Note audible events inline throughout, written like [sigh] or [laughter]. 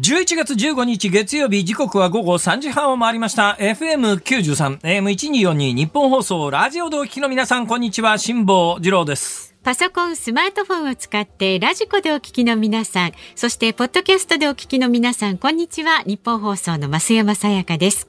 11月15日月曜日時刻は午後3時半を回りました FM93 AM1242 ニッポン放送ラジオでお聞きの皆さんこんにちは辛坊治郎ですパソコン、スマートフォンを使ってラジコでお聞きの皆さん、そしてポッドキャストでお聞きの皆さん、こんにちは。ニッポン放送の増山さやかです。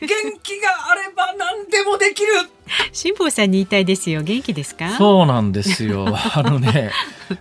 元気があれば何でもできる。辛坊さんに言いたいですよ。元気ですか？そうなんですよ。[laughs] あのね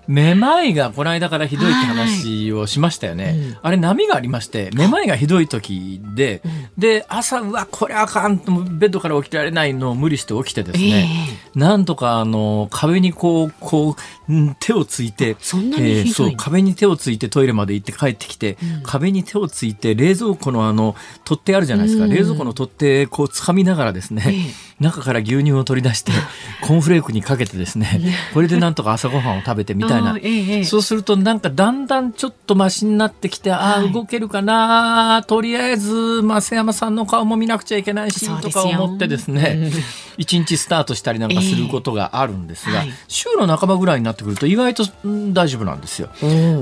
めまいがこの間からひどいって話をしましたよね、はいうん、あれ波がありましてめまいがひどい時で、うん、で朝うわこれあかんとベッドから起きられないのを無理して起きてですね、えー、なんとかあの壁にこうこう手をついてそんなに、えー、そう壁に手をついてトイレまで行って帰ってきて、うん、壁に手をついて冷蔵庫のあの取っ手あるじゃないですか、冷蔵庫の取っ手こう掴みながらですね、えー中から牛乳を取り出して [laughs] コーンフレークにかけてですねこれでなんとか朝ごはんを食べてみたいな、そうするとなんかだんだんちょっとマシになってきてああ動けるかなとりあえず増山さんの顔も見なくちゃいけないしとか思ってですね一日スタートしたりなんかすることがあるんですが、週の半ばぐらいになってくると意外と大丈夫なんですよ。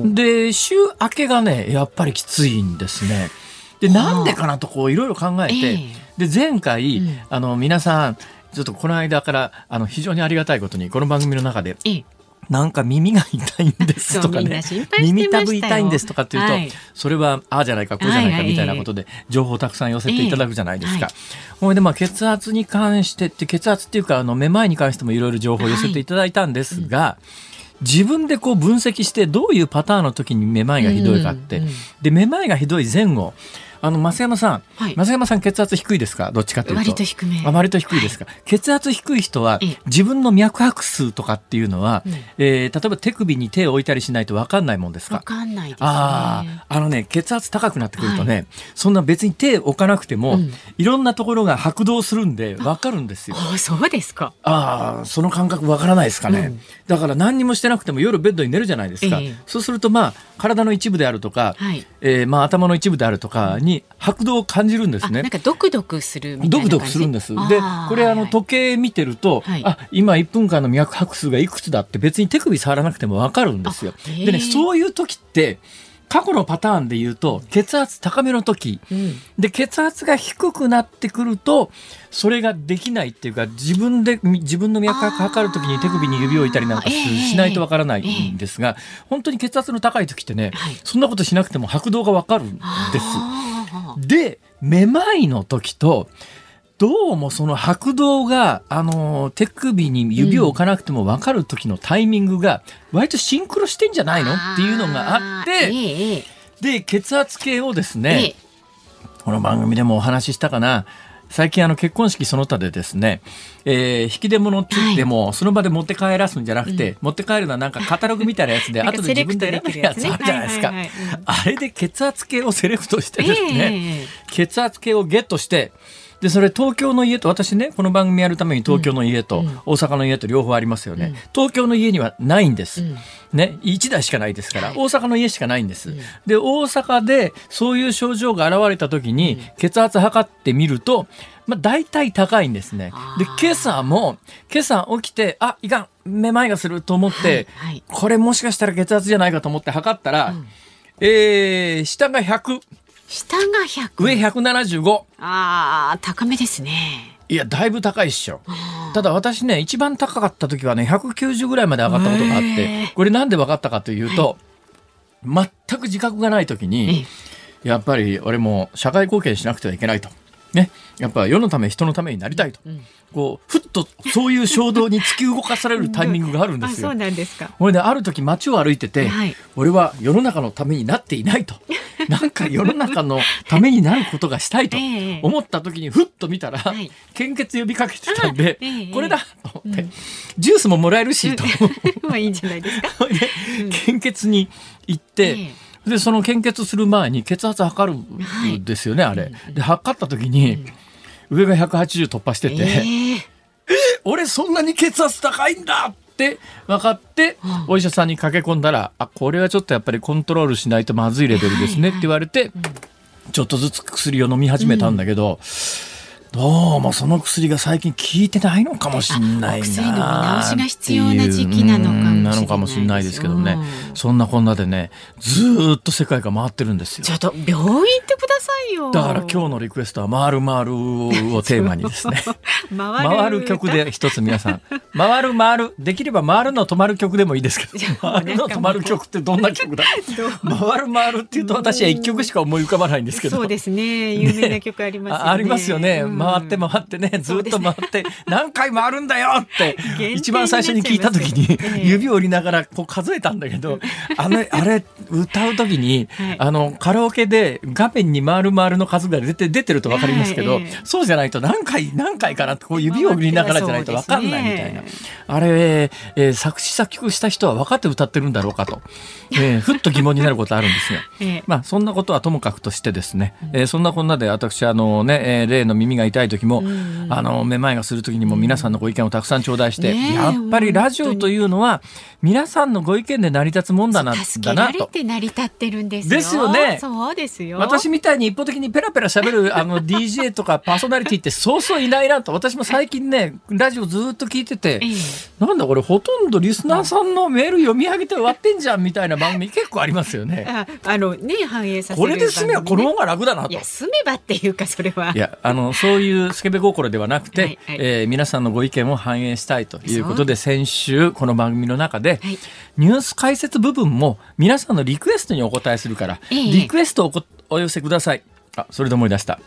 で週明けがねやっぱりきついんですね。でなんでかなとこういろいろ考えて、で前回、うん、あの皆さんちょっとこの間からあの非常にありがたいことにこの番組の中で、なんか耳が痛いんですとかね。耳たぶ痛いんですとかっていうと、はい、それはああじゃないかこうじゃないかみたいなことで情報をたくさん寄せていただくじゃないですか。ほ、え、い、でまあ血圧に関してって血圧っていうかあのめまいに関してもいろいろ情報を寄せていただいたんですが、はいうん、自分でこう分析してどういうパターンの時にめまいがひどいかって、うんうん、でめまいがひどい前後あの増山さん、はい、増山さん血圧低いですか？どっちかというと。割と低め。あ割と低いですか、はい、血圧低い人は自分の脈拍数とかっていうのは、うん、えー、例えば手首に手を置いたりしないと分かんないもんですか？分かんないです、ね、ああのね血圧高くなってくるとね、はい、そんな別に手置かなくても、うん、いろんなところが拍動するんで分かるんですよ。あそうですか。ああその感覚分からないですかね、うん、だから何にもしてなくても夜ベッドに寝るじゃないですか、えー、そうするとまあ体の一部であるとか、はい、えー、まあ頭の一部であるとかに拍動感じるんですね。なんかドクドクするみたいなドクドクするんです。で、これあの時計見てると、はい、あ今1分間の脈拍数がいくつだって別に手首触らなくてもわかるんですよ。でねそういう時って過去のパターンで言うと血圧高めの時、うん、で血圧が低くなってくるとそれができないっていうか自分で自分の脈拍測る時に手首に指を置いたりなんかしないとわからないんですが、えー、本当に血圧の高い時ってね、はい、そんなことしなくても拍動がわかるんです。でめまいの時とどうもその拍動が、あの手首に指を置かなくても分かる時のタイミングが割とシンクロしてんじゃないの？っていうのがあって、で血圧計をですね、この番組でもお話ししたかな。最近あの結婚式その他でですね、えー、引き出物って言っても、その場で持って帰らすんじゃなくて、持って帰るのはなんかカタログみたいなやつで、後で自分で選べるやつあるじゃないですか。あれで血圧計をセレクトしてですね、血圧計をゲットして、でそれ東京の家と私ねこの番組やるために東京の家と大阪の家と両方ありますよね、うん、東京の家にはないんです、うん、ね。1台しかないですから、はい、大阪の家しかないんです、うん、で大阪でそういう症状が現れた時に血圧測ってみるとまあ、大体高いんですね。で、今朝も、今朝起きて、あ、いかん、めまいがすると思って、はいはい、これもしかしたら血圧じゃないかと思って測ったら、うん、えー、下が100。下が100。上175。ああ、高めですね。いや、だいぶ高いっしょ。ただ私ね、一番高かった時はね、190ぐらいまで上がったことがあって、これなんで分かったかというと、はい、全く自覚がない時に、やっぱり俺も社会貢献しなくてはいけないと。ね、やっぱ世のため人のためになりたいと、うん、こうふっとそういう衝動に突き動かされるタイミングがあるんですよ。そうなんですか。これである時街を歩いてて、はい、俺は世の中のためになっていないと。[laughs] なんか世の中のためになることがしたいと [laughs] 思った時にふっと見たら、はい、献血呼びかけてたんで、これだと思って、うん、ジュースももらえるしと。[laughs] まあいいんじゃないですか。で献血に行って。でその献血する前に血圧測るんですよね、はい、あれ。で測った時に、上が180突破してて、えー、え [laughs] 俺そんなに血圧高いんだって分かって、お医者さんに駆け込んだら、あこれはちょっとやっぱりコントロールしないとまずいレベルですねって言われて、ちょっとずつ薬を飲み始めたんだけど、うんどう？もその薬が最近効いてないのかもしれないな薬の見直しが必要な時期なのかもしれないなのかもしれないですけどね。そんなこんなでねずっと世界が回ってるんですよ。ちょっと病院行ってくださいよ。だから今日のリクエストは「回る回る」をテーマにですね。[laughs] 回る。曲で一つ皆さん「回る回る」できれば回るの止まる曲でもいいですけど回るの止まる曲ってどんな曲だ？回る回るっていうと私は一曲しか思い浮かばないんですけど。そうですね。有名な曲ありますよね、ね、ありますよね、うん回って回ってね、ずっと回って、何回回るんだよって、[laughs] 一番最初に聞いた時に、指を折りながらこう数えたんだけど、あれ、あれ、歌う時に、あの、カラオケで画面に回る回るの数が出て、出てると分かりますけど、そうじゃないと何回、何回かなってこう指を折りながらじゃないと分かんないみたいな。あれ、えー、作詞作曲した人は分かって歌ってるんだろうかと、えー、[laughs] ふっと疑問になることあるんですよ。まあ、そんなことはともかくとしてですね、えー、そんなこんなで私、あのね、えー、例の耳が痛い時も、あのめまいがする時にも皆さんのご意見をたくさん頂戴して、やっぱりラジオというのは皆さんのご意見で成り立つもんだなだなと。成り立ってるんですですよね。そうですよ。私みたいに一方的にペラペラ喋る [laughs] あの DJ とかパーソナリティってそうそういないなと私も最近ねラジオずっと聞いてて、ええ、なんだこれほとんどリスナーさんのメール読み上げて終わってんじゃんみたいな番組結構ありますよね。ああのね反映させこれで済めばこの方が楽だなと。いや済めばっていうかそれは。いやあのそういうスケベ心ではなくて、はいはい、えー、皆さんのご意見を反映したいということで先週この番組の中で、はい、ニュース解説部分も皆さんのリクエストにお答えするから、えー、リクエストをお寄せください。あ、それで思い出した。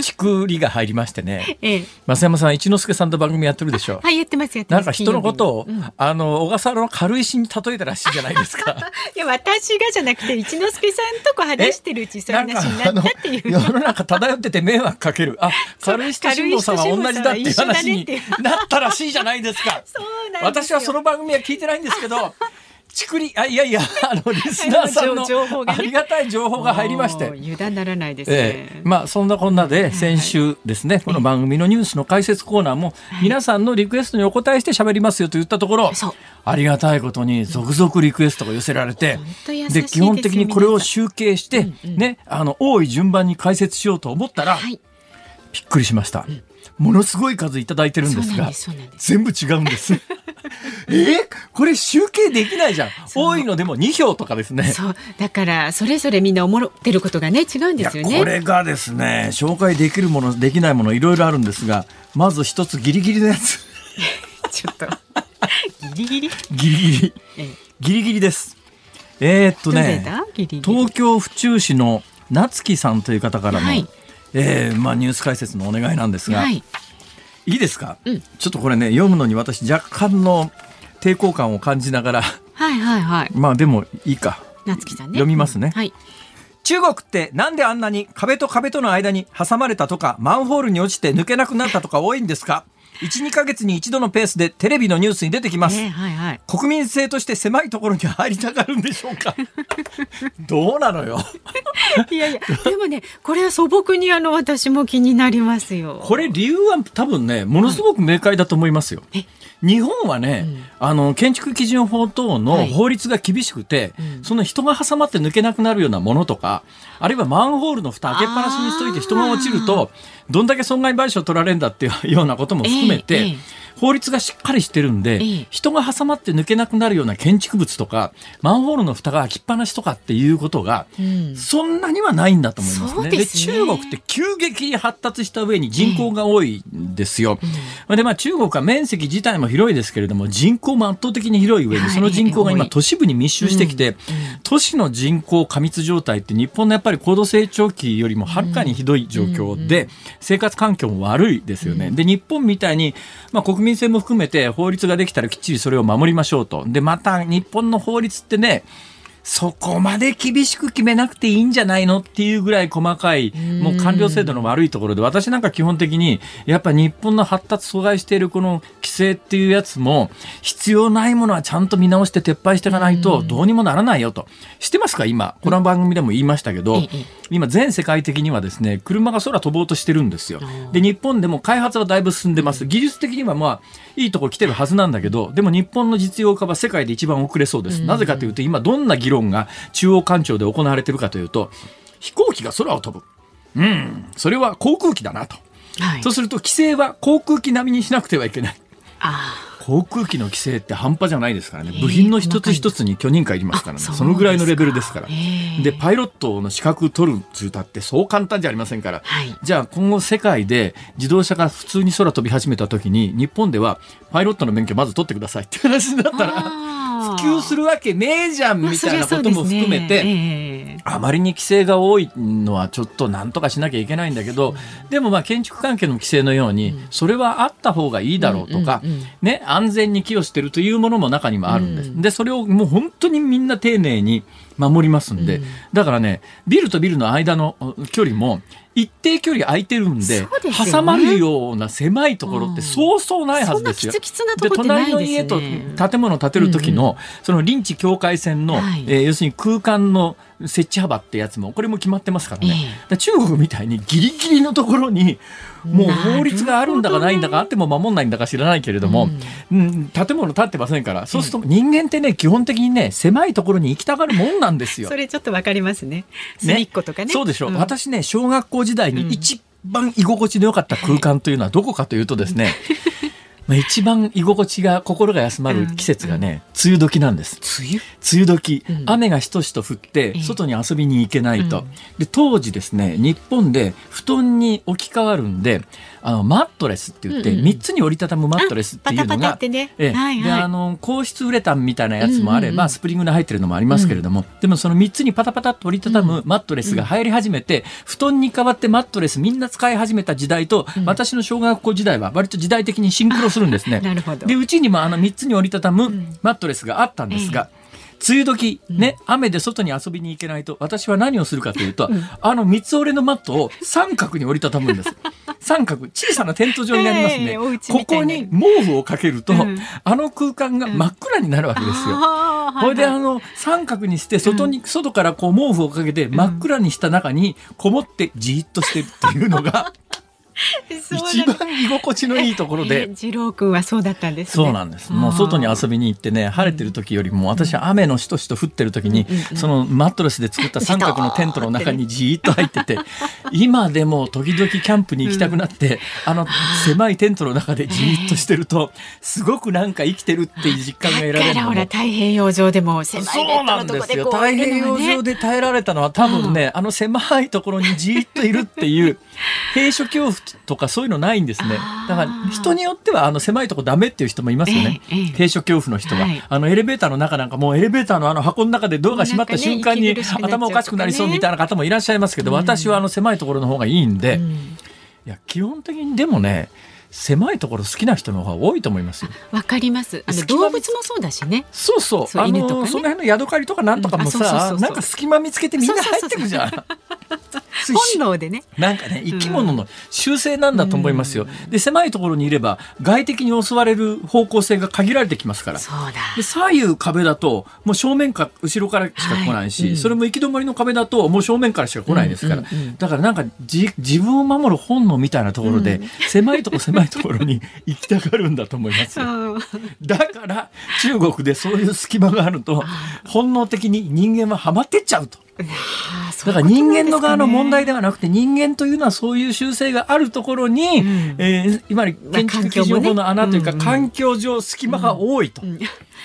ちくりが入りましてね。ええ、増山さん、一之輔さんと番組やってるでしょ。はい、やってます、やってます。なんか人のことを、うん、あの、小笠原の軽石に例えたらしいじゃないですか。[laughs] いや、私がじゃなくて、一之輔さんとこ話してるうち、そういう話になったっていう。世の中漂ってて迷惑かける。あ、軽石と辛坊さんは同じだっていう話になったらしいじゃないですか。[laughs] そうなん私はその番組は聞いてないんですけど、ちくりあいやいや [laughs] あのリスナーさんの [laughs] ありがたい情報が入りまして。油断ならないですね、えー、まあそんなこんなで先週ですね、この番組のニュースの解説コーナーも皆さんのリクエストにお答えして喋りますよと言ったところ、ありがたいことに続々リクエストが寄せられて、で基本的にこれを集計して、ねあの多い順番に解説しようと思ったら、びっくりしました。ものすごい数いただいてるんですが全部違うんです。[laughs] えー、これ集計できないじゃん。多いのでも2票とかですね。そう。だからそれぞれみんな思ってることがね違うんですよね。これがですね紹介できるものできないものいろいろあるんですがまず一つギリギリのやつ。[laughs] ちょっと。ギリギリ？ギリギリ。ギリギリです。えー、っとね東京府中市の夏木さんという方からの、はい、えー、まあ、ニュース解説のお願いなんですが、はい、いいですか、うん、ちょっとこれね読むのに私若干の抵抗感を感じながらはいはいはい。[laughs] まあでもいいか。夏木さんね。読みますね、はい、中国ってなんであんなに壁と壁との間に挟まれたとかマンホールに落ちて抜けなくなったとか多いんですか？12か月に一度のペースでテレビのニュースに出てきます、はいはい、国民性として狭いところに入りたがるんでしょうか？[laughs] どうなのよ？[laughs] いやいやでもねこれは素朴にあの私も気になりますよ。これ理由は多分ねものすごく明快だと思いますよ、はい日本はね、うん、あの建築基準法等の法律が厳しくて、はいうん、その人が挟まって抜けなくなるようなものとかあるいはマンホールの蓋開けっぱなしにしといて人が落ちるとどんだけ損害賠償取られるんだっていうようなことも含めて、法律がしっかりしてるんで、人が挟まって抜けなくなるような建築物とか、マンホールの蓋が開きっぱなしとかっていうことが、そんなにはないんだと思いますね。で、ね、中国って急激に発達した上に人口が多いんですよ。えー、で、まあ中国は面積自体も広いですけれども、人口も圧倒的に広い上に、その人口が今都市部に密集してきて、都市の人口過密状態って日本のやっぱり高度成長期よりもはるかにひどい状況で、生活環境も悪いですよね。で、日本みたいに、まあ国民性も含めて法律ができたらきっちりそれを守りましょうと。で、また日本の法律ってね、そこまで厳しく決めなくていいんじゃないのっていうぐらい細かい、もう官僚制度の悪いところで、私なんか基本的に、やっぱ日本の発達阻害しているこの規制っていうやつも、必要ないものはちゃんと見直して撤廃していかないと、どうにもならないよと。知ってますか今、この番組でも言いましたけど、今全世界的にはですね、車が空飛ぼうとしてるんですよ。で、日本でも開発はだいぶ進んでます。技術的にはまあ、いいとこ来てるはずなんだけど、でも日本の実用化は世界で一番遅れそうです。なぜかというと、今どんな議論が中央官庁で行われているかというと、飛行機が空を飛ぶ。うん、それは航空機だなと。はい、そうすると規制は航空機並みにしなくてはいけない。航空機の規制って半端じゃないですからね。部品の一つ一つに許認可いりますからね。そのぐらいのレベルですから。でパイロットの資格取るってったってそう簡単じゃありませんから、はい、じゃあ今後世界で自動車が普通に空飛び始めた時に日本ではパイロットの免許まず取ってくださいって話になったら普及するわけねえじゃんみたいなことも含めて、ねえー、あまりに規制が多いのはちょっとなんとかしなきゃいけないんだけど、でもまあ建築関係の規制のように、それはあった方がいいだろうとか、ね、安全に寄与してるというものも中にもあるんです。で、それをもう本当にみんな丁寧に守りますんで、だからね、ビルとビルの間の距離も、一定距離空いてるんで、挟まるような狭いところってそうそうないはずですよ。で隣の家と建物を建てる時の、その臨地境界線の、え要するに空間の設置幅ってやつもこれも決まってますからね、えー、中国みたいにギリギリのところにもう法律があるんだかないんだかあっても守んないんだか知らないけれども、うん、うん、建物建ってませんからそうすると人間ってね基本的にね狭いところに行きたがるもんなんですよ。[laughs] それちょっとわかりますね。隅っことかね。ね。そうでしょう、うん、私ね小学校時代に一番居心地の良かった空間というのはどこかというとですね、[laughs] まあ、一番居心地が心が休まる季節がね、梅雨時なんです。梅雨？梅雨時、うん、雨がしとしと降って外に遊びに行けないと、うん、で当時ですね日本で布団に置き換わるんであのマットレスって言って、うん、3つに折りたたむマットレスっていうのが、であの硬質ウレタンみたいなやつもあれば、スプリングの入ってるのもありますけれども、うん、でもその3つにパタパタっと折りたたむマットレスが入り始めて、布団に代わってマットレスみんな使い始めた時代と、私の小学校時代は割と時代的にシンクロするんですね。でうちにもあの3つに折りたたむマットレスがあったんですが、梅雨時、ね、雨で外に遊びに行けないと、私は何をするかというと、うん、あの三つ折れのマットを三角に折りたたむんです。[laughs] 三角、小さなテント状になりますね。えー、ここに毛布をかけると、うん、あの空間が真っ暗になるわけですよ。こ、れ、であの三角にして外に、外からこう毛布をかけて真っ暗にした中にこもってじーっとしてるっていうのが、[laughs] [laughs] 一番居心地のいいところで。[laughs] 次郎君はそうだったんです、ね、そうなんです。もう外に遊びに行ってね、晴れてる時よりも、私は雨のしとしと降ってる時に、そのマットレスで作った三角のテントの中にじーっと入ってて、[laughs] 今でも時々キャンプに行きたくなって、あの狭いテントの中でじーっとしてると、すごくなんか生きてるっていう実感が得られるだから太平洋上でも狭いベッドのとこでこう、太平洋上で耐えられたのは多分ね、あの狭いところにじーっといるっていう、閉所恐怖とかそういうのないんですね。だから人によってはあの狭いとこダメっていう人もいますよね。え閉所恐怖の人は、はい、あのエレベーターの中なんかもうエレベーターのあの箱の中でドアが閉まった瞬間に頭おかしくなりそうみたいな方もいらっしゃいますけど、私はあの狭いところの方がいいんで、うん、いや基本的にでもね。狭いところ好きな人の方が多いと思いますわかります。あの動物もそうだしね。そうそう。そうあの、ね、その辺のヤドカリとかなんとかもさ、なんか隙間見つけてみんな入ってくじゃん。[laughs] 本能でね。なんかね生き物の習性なんだと思いますよ、で狭いところにいれば外敵に襲われる方向性が限られてきますから。で左右壁だともう正面か後ろからしか来ないし、はい。うん、それも行き止まりの壁だともう正面からしか来ないですから、うんうんうん、だからなんかじ自分を守る本能みたいなところで、うん、[laughs] 狭いとこ狭いところに行きたがるんだと思いますよ。[laughs] だから中国でそういう隙間があると本能的に人間はハマってっちゃうと。だから人間の側の問題ではなくて人間というのはそういう習性があるところに、うん、えー、今建築基準法の穴というか、環境上隙間が多いと。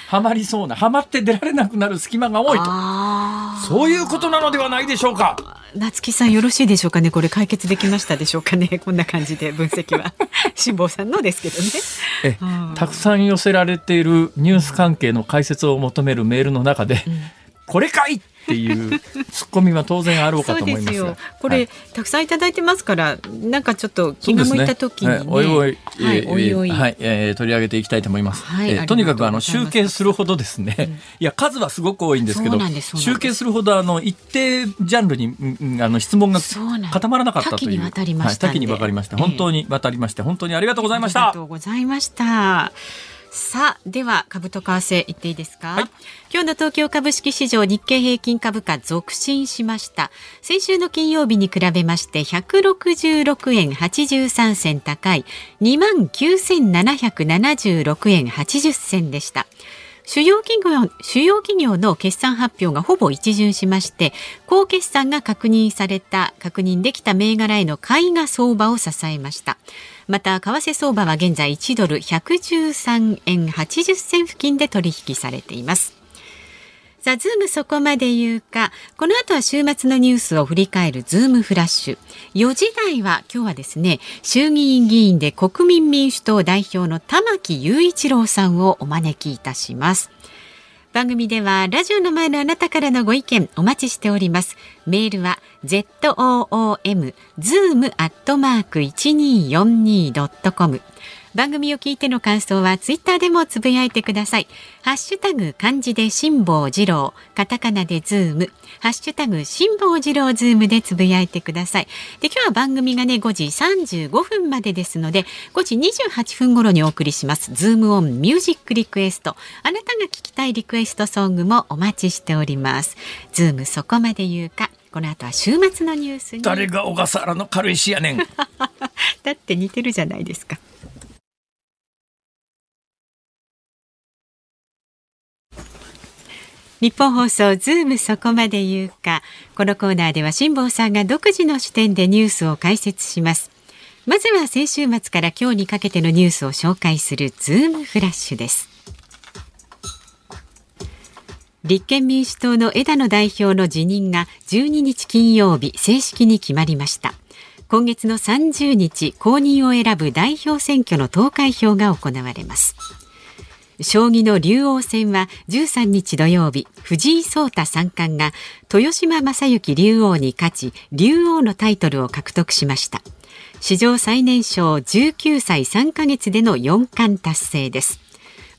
はまりそうな、はまって出られなくなる隙間が多いと。そういうことなのではないでしょうか。夏木さんよろしいでしょうかね？これ解決できましたでしょうかね？[laughs] こんな感じで分析は。[laughs] 辛坊さんのですけどね。え、たくさん寄せられているニュース関係の解説を求めるメールの中で、うんこれかいっていうツッコミは当然あろうかと思いますよ。これ、はい、たくさんいただいてますから、なんかちょっと気が向いた時に、ね。ね、おいおい、はい、おいおい、はい、えー、取り上げていきたいと思います。はい、えー、とにかくあの集計するほどですね、うん、いや数はすごく多いんですけど、集計するほどあの一定ジャンルにあの質問が固まらなかったという、多岐に多岐にわかりました。本当に渡りまして、本当にありがとうございました。ありがとうございました。さあでは株と為替言っていいですか、はい、今日の東京株式市場日経平均株価続伸しました。先週の金曜日に比べまして166円83銭高い。2万9776円80銭でした。主要企業主要企業の決算発表がほぼ一巡しまして高決算が確認された確認できた銘柄への買いが相場を支えましたまた為替相場は現在1ドル113円80銭付近で取引されていますさあ、ズームそこまで言うか、この後は週末のニュースを振り返るズームフラッシュ。4時台は今日はですね、衆議院議員で国民民主党代表の玉木雄一郎さんをお招きいたします。番組ではラジオの前のあなたからのご意見お待ちしております。メールは zoom zoom アットマーク 1242.com 番組を聞いての感想はツイッターでもつぶやいてください。ハッシュタグ漢字で辛坊治郎、カタカナでズーム、ハッシュタグ辛坊治郎ズームでつぶやいてください。で、今日は番組がね、5時35分までですので、5時28分頃にお送りします。ズームオンミュージックリクエスト。あなたが聞きたいリクエストソングもお待ちしております。ズームそこまで言うか。この後は週末のニュースに。誰が小笠原の軽石やねん。[laughs] だって似てるじゃないですか。ニッポン放送ズームそこまで言うか。このコーナーでは辛坊さんが独自の視点でニュースを解説します。まずは先週末から今日にかけてのニュースを紹介するズームフラッシュです。立憲民主党の枝野代表の辞任が12日金曜日正式に決まりました。今月の30日公認を選ぶ代表選挙の投開票が行われます。将棋の竜王戦は13日土曜日藤井聡太三冠が豊島将之竜王に勝ち竜王のタイトルを獲得しました。史上最年少19歳3ヶ月での四冠達成です。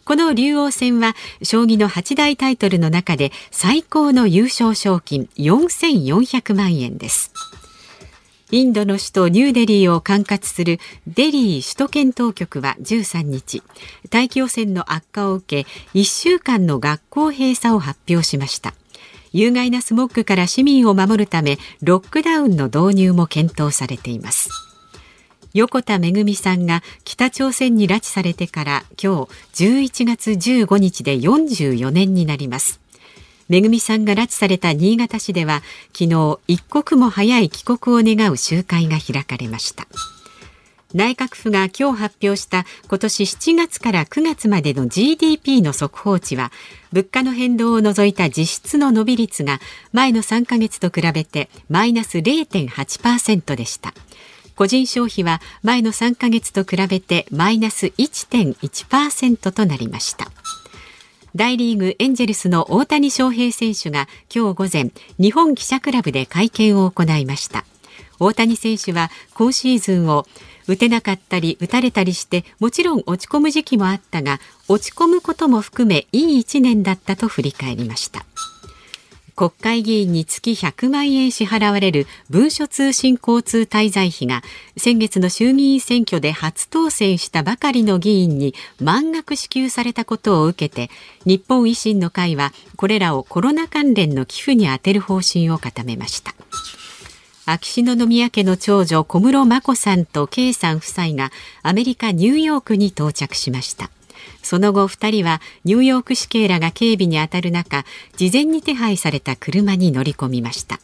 この竜王戦は将棋の八大タイトルの中で最高の優勝賞金4400万円です。インドの首都ニューデリーを管轄するデリー首都圏当局は13日大気汚染の悪化を受け1週間の学校閉鎖を発表しました。有害なスモッグから市民を守るためロックダウンの導入も検討されています。横田めぐみさんが北朝鮮に拉致されてから今日11月15日で44年になります。めぐみさんが拉致された新潟市では昨日一刻も早い帰国を願う集会が開かれました。内閣府が今日発表した今年7月から9月までの GDP の速報値は物価の変動を除いた実質の伸び率が前の3ヶ月と比べてマイナス0.8%でした。個人消費は前の3ヶ月と比べてマイナス1.1%となりました。大リーグエンジェルスの大谷翔平選手が今日午前日本記者クラブで会見を行いました。大谷選手は今シーズンを打てなかったり打たれたりしてもちろん落ち込む時期もあったが落ち込むことも含めいい1年だったと振り返りました。国会議員に月100万円支払われる文書通信交通滞在費が先月の衆議院選挙で初当選したばかりの議員に満額支給されたことを受けて日本維新の会はこれらをコロナ関連の寄付に充てる方針を固めました。秋篠宮家の長女小室眞子さんと圭さん夫妻がアメリカ・ニューヨークに到着しました。その後2人はニューヨーク市警らが警備に当たる中事前に手配された車に乗り込みました。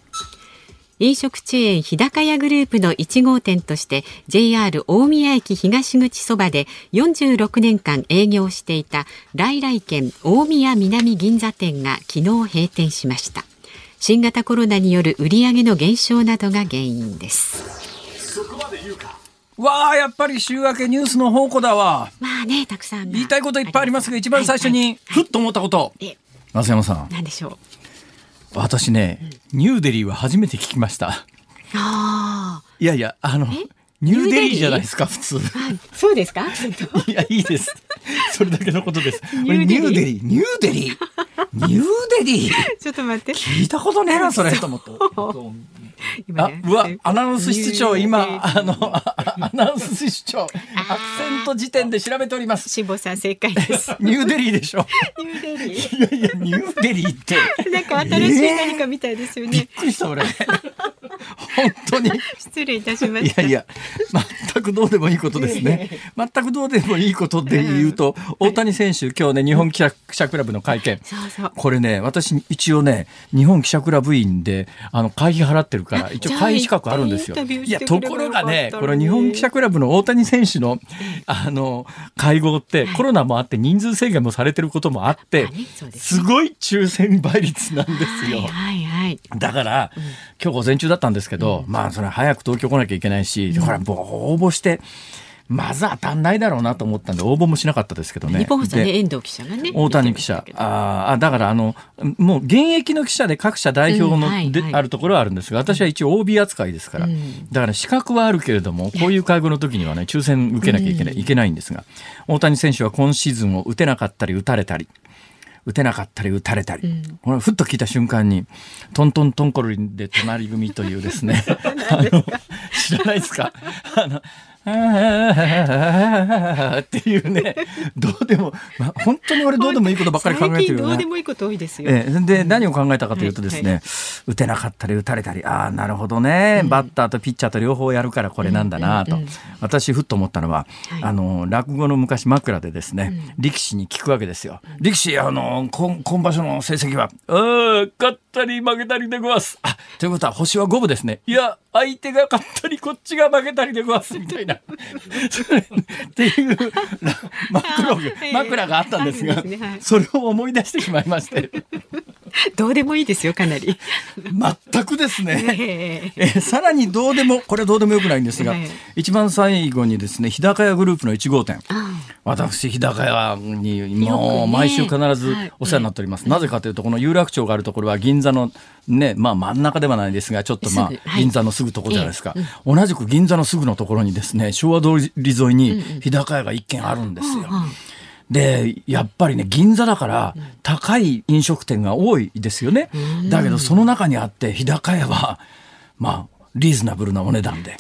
飲食チェーン日高屋グループの1号店として JR 大宮駅東口そばで46年間営業していた来来軒大宮南銀座店が昨日閉店しました。新型コロナによる売上の減少などが原因です。わあやっぱり週明けニュースの宝庫だわ。まあねたくさん言いたいこといっぱいありますが一番最初にふっと思ったこと、増山さん。何でしょう。私ね、ニューデリーは初めて聞きました。あいやいやあのニューデリーじゃないですか普通、そうですか？[laughs] いやいいです。それだけのことです。ニューデリー。ニューデリー。ニューデリー？[laughs] ちょっと待って。聞いたことねえなそれ。と思って [laughs] あ、うわ、アナウンス室長、今、あの、[laughs] アナウンス室長、アクセント辞典で調べております。辛坊さん正解です。[laughs] ニューデリーでしょ。ニューデリー。いやいや、ニューデリーって。[laughs] なんか新しい何かみたいですよね。びっくりした俺。本当に。失礼いたしました。いやいや全くどうでもいいことですね。全くどうでもいいことで言うと、大谷選手今日ね日本記者クラブの会見。これね私一応ね日本記者クラブ員であの会費払ってるから一応会費資格あるんですよ。いやところがねこれ日本記者クラブの大谷選手のあの会合ってコロナもあって人数制限もされてることもあってすごい抽選倍率なんですよ。はいはい、だから、今日午前中だったんですけど、まあそれ早く東京来なきゃいけないし、これもう応募して。まず当たんないだろうなと思ったんで応募もしなかったですけどね。日本放送ね遠藤記者がね。大谷記者。ああだからあのもう現役の記者で各社代表の、うんはいはい、であるところはあるんですが、私は一応 OB 扱いですから、うん、だから資格はあるけれどもこういう会合の時にはね抽選受けなきゃいけない,、いけないんですが、大谷選手は今シーズンを打てなかったり打たれたり。打てなかったり打たれたり、うん、ふっと聞いた瞬間にトントントンコルリンで隣組というですね。[laughs] あの知らないですか？[laughs] あのっていうね、どうでも、まあ、本当に俺どうでもいいことばっかり考えてるよね。どうでもいいこと多いですよ。えー、で、何を考えたかというとですね、はいはい、打てなかったり打たれたり、ああ、なるほどね、うん、バッターとピッチャーと両方やるからこれなんだなと、うんうん、私、ふっと思ったのは、はい、あの、落語の昔枕でですね、うん、力士に聞くわけですよ。力士、あの、今今場所の成績は、ああ、勝ったり負けたりでごわす。あ、ということは星は五分ですね。いや、相手が勝ったりこっちが負けたりでごわすみたいな。っていう枕枕があったんですが、ねはい、それを思い出してしまいまして。どうでもいいですよかなり。全くですね。えさらにどうでもこれはどうでもよくないんですが、一番最後にですね日高屋グループの1号店。私日高屋にもう毎週必ずお世話になっております。なぜかというとこの有楽町があるところは銀座のねまあ真ん中ではないですがちょっとまあ銀座のすぐところじゃないですか。同じく銀座のすぐのところにですね昭和通り沿いに日高屋が一軒あるんですよ。でやっぱりね銀座だから高い飲食店が多いですよね。だけどその中にあって日高屋はまあリーズナブルなお値段で。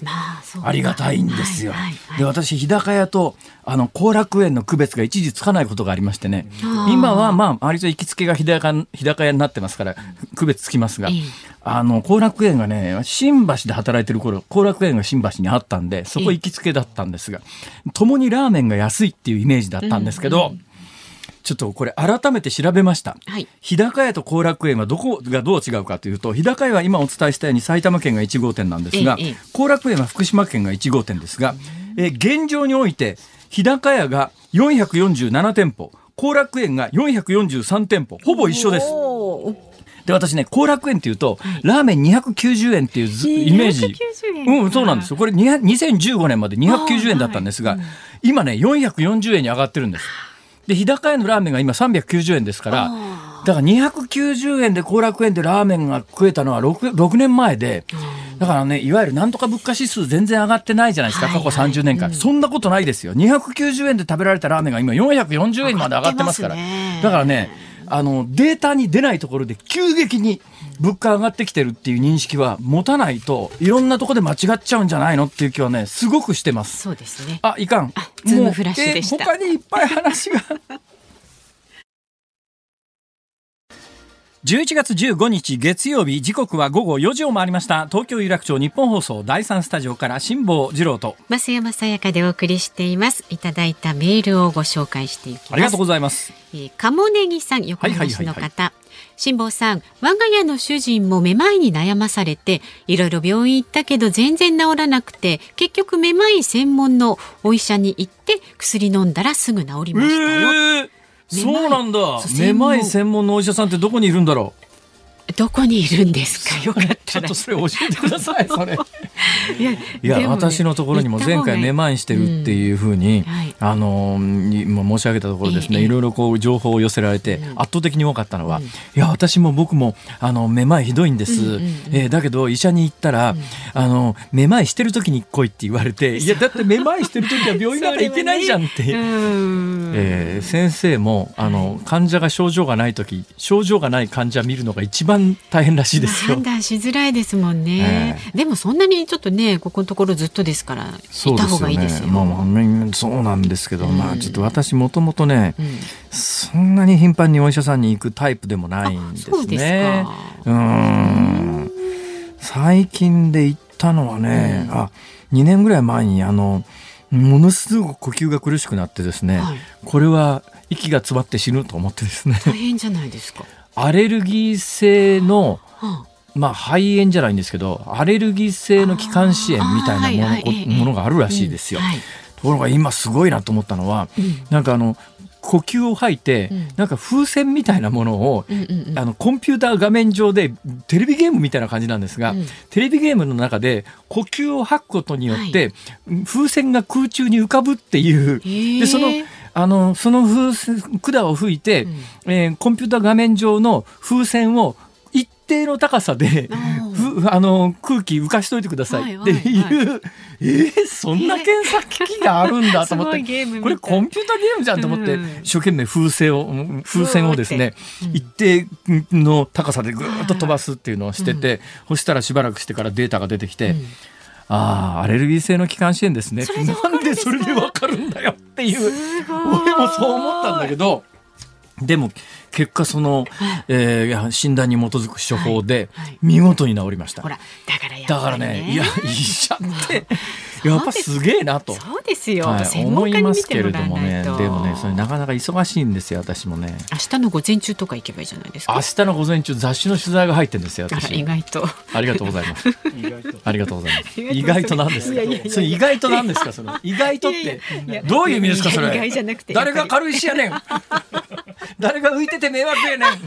ありがたいんですよ。で私日高屋とあの後楽園の区別が一時つかないことがありましてね。今はまあ割と行きつけが日高日高屋になってますから区別つきますが、あの後楽園がね新橋で働いてる頃後楽園が新橋にあったんでそこ行きつけだったんですが共にラーメンが安いっていうイメージだったんですけど。うんうんちょっとこれ改めて調べました、はい、日高屋と後楽園はどこがどう違うかというと日高屋は今お伝えしたように埼玉県が1号店なんですが後、楽園は福島県が1号店ですが、え現状において日高屋が447店舗後楽園が443店舗ほぼ一緒です。で私ね後楽園っていうと、はい、ラーメン290円っていうイメージ。うんそうなんですよ。これ2015年まで290円だったんですが、はい、今ね440円に上がってるんです。で日高屋のラーメンが今390円ですからだから290円で後楽園でラーメンが食えたのは 6, 6年前でだからねいわゆるなんとか物価指数全然上がってないじゃないですか、過去30年間、うん、そんなことないですよ。290円で食べられたラーメンが今440円まで上がってますから。だからねあのデータに出ないところで急激に物価上がってきてるっていう認識は持たないといろんなところで間違っちゃうんじゃないのっていう気はねすごくしてます。そうですね。あいかん。ズームフラッシュでした。他にいっぱい話が11月15日月曜日時刻は午後4時を回りました。東京有楽町日本放送第三スタジオから辛坊治郎と。増山さやかでお送りしています。いただいたメールをご紹介していきます。ありがとうございます、えー、鴨ネギさん横浜市の方、辛坊さん我が家の主人もめまいに悩まされていろいろ病院行ったけど全然治らなくて結局めまい専門のお医者に行って薬飲んだらすぐ治りましたよ、えーそうなんだめまい専門のお医者さんってどこにいるんだろうどこにいるんですか？よかったちょっとそれ教えてください。それ。いや、いや、ね、私のところにも前回めまいしてるっていうふうに、ん。はい、あの申し上げたところですね、いろいろこう情報を寄せられて、圧倒的に多かったのは、うん、いや私も僕もあのめまいひどいんです。うんうんうん、えー、だけど医者に行ったら、うん、あのめまいしてる時に来いって言われて、[laughs] いやだってめまいしてる時は病院なんか行けないじゃんって。ね、えー、先生もあの患者が症状がない時、症状がない患者見るのが一番大変らしいですよ。判断しづらいですもんね、えー、でもそんなにちょっとねここのところずっとですからいた方がいいですよ。まあ、そうなんですけど、うん、まあちょっと私もともとね、うん、そんなに頻繁にお医者さんに行くタイプでもないんですね。うん。最近で行っしたのはね、うん、あ2年ぐらい前にあのものすごく呼吸が苦しくなってですね、はい、これは息が詰まって死ぬと思ってですね。大変じゃないですか。[laughs] アレルギー性の、はあまあ、肺炎じゃないんですけどアレルギー性の気管支炎みたいなものはいはい、ものがあるらしいですよ。うんはい、ところが今すごいなと思ったのは、うん、なんかあの呼吸を吐いて、うん、なんか風船みたいなものを、うんうんうん、あのコンピューター画面上でテレビゲームみたいな感じなんですが、うん、テレビゲームの中で呼吸を吐くことによって、はい、風船が空中に浮かぶっていうでそのあのその風管を吹いて、うん、えー、コンピューター画面上の風船を定の高さであの空気浮かしといてください。っていう、はいはい。はい、えー、そんな検索機器があるんだと思って。[laughs] これコンピューターゲームじゃんと思って、うん、一生懸命風船を風船をですね、うん、一定の高さでぐっと飛ばすっていうのをしてて、そしたらしばらくしてからデータが出てきて。ああアレルギー性の気管支炎ですね。なんでそれでわかるんだよっていう。俺もそう思ったんだけどでも結果その、えー、診断に基づく処方で見事に治りました。ほらだからだからねいや医者って [laughs] [laughs] やっぱすげえなと。そうですよ、はい、思いますけれどもね。でもねそれなかなか忙しいんですよ私もね。明日の午前中とか行けばいいじゃないですか。明日の午前中雑誌の取材が入ってるんですよ私。意外と。ありがとうございます。ありがとうございます。意外となんですかそれ意外となんですかその意外とって。どういう意味ですかそれ。誰が軽石やねん誰が浮いてて迷惑やねん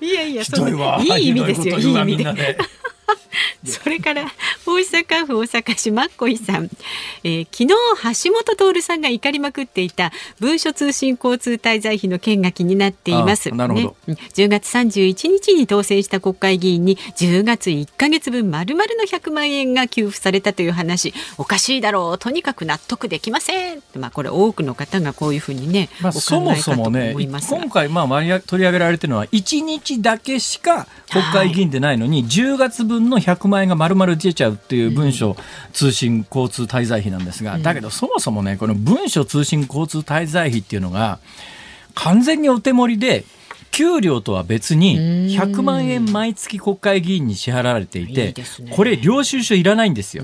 [laughs] いやいや、そいい意味ですよ。いい意味で。[laughs] それから大阪府大阪市マッコイさん、えー、昨日橋本徹さんが怒りまくっていた文書通信交通滞在費の件が気になっています。なるほど、ね、10月31日に当選した国会議員に10月1か月分まるまるの100万円が給付されたという話。おかしいだろう。とにかく納得できません。まあこれ多くの方がこういうふうにね、まあ、そもそもね今回まあ取り上げられてるのは1日だけしか国会議員でないのに、はい、10月分の100万円がまるまる出ちゃうっていう文書通信交通滞在費なんですが、だけどそもそもねこの文書通信交通滞在費っていうのが完全にお手盛りで給料とは別に100万円毎月国会議員に支払われていて、これ、領収書いらないんですよ。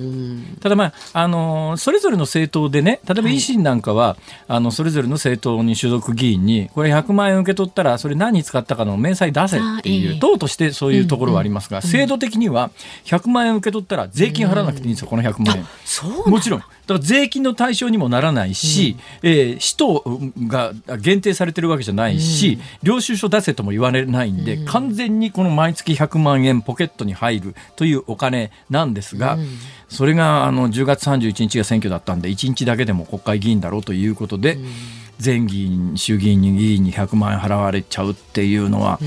ただ、まああのそれぞれの政党でね、例えば維新なんかは、あのそれぞれの政党に所属議員に、これ100万円受け取ったら、それ何に使ったかの明細出せっていう、党としてそういうところはありますが、制度的には100万円受け取ったら税金払わなくていいんですよ、この100万円。もちろん。だから税金の対象にもならないし、うん、えー、使途が限定されてるわけじゃないし、うん、領収書出せとも言われないんで、うん、完全にこの毎月100万円ポケットに入るというお金なんですが、うん、それがあの10月31日が選挙だったんで1日だけでも国会議員だろうということで、全議員衆議院議員に100万円払われちゃうっていうのは。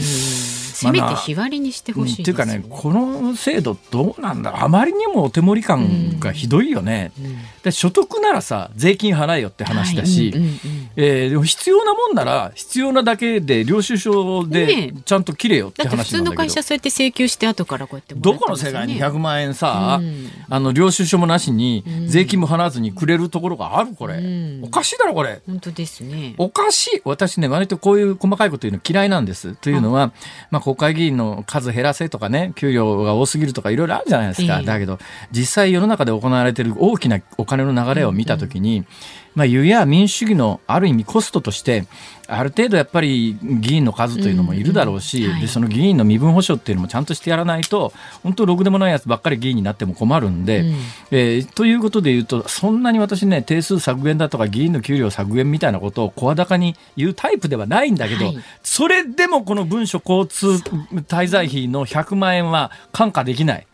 せめて日割りにしてほしい、ね、っていうかねこの制度どうなんだあまりにもお手盛り感がひどいよね、うん、で所得ならさ税金払えよって話だし、はいうんうん、え必要なもんなら必要なだけで領収書でちゃんと切れよって話なんだけど、普通の会社そうやって請求して後からこうやって、ね、どこの世界に100万円さ、うん、あの領収書もなしに税金も払わずにくれるところがあるこれ、うん、おかしいだろこれ。本当ですね。おかしい。私ね割とこういう細かいこと言うの嫌いなんです。というのは、まあ、国会議員の数減らせとかね給料が多すぎるとかいろいろあるじゃないですか、えー、だけど実際世の中で行われている大きなお金の流れを見た時に、うんうん。まあ、ゆや民主主義のある意味コストとしてある程度やっぱり議員の数というのもいるだろうし、でその議員の身分保障っていうのもちゃんとしてやらないと本当ろくでもないやつばっかり議員になっても困るんで、うん、えー、ということで言うとそんなに私ね定数削減だとか議員の給料削減みたいなことを声高に言うタイプではないんだけど、はい、それでもこの文書交通滞在費の100万円は看過できない、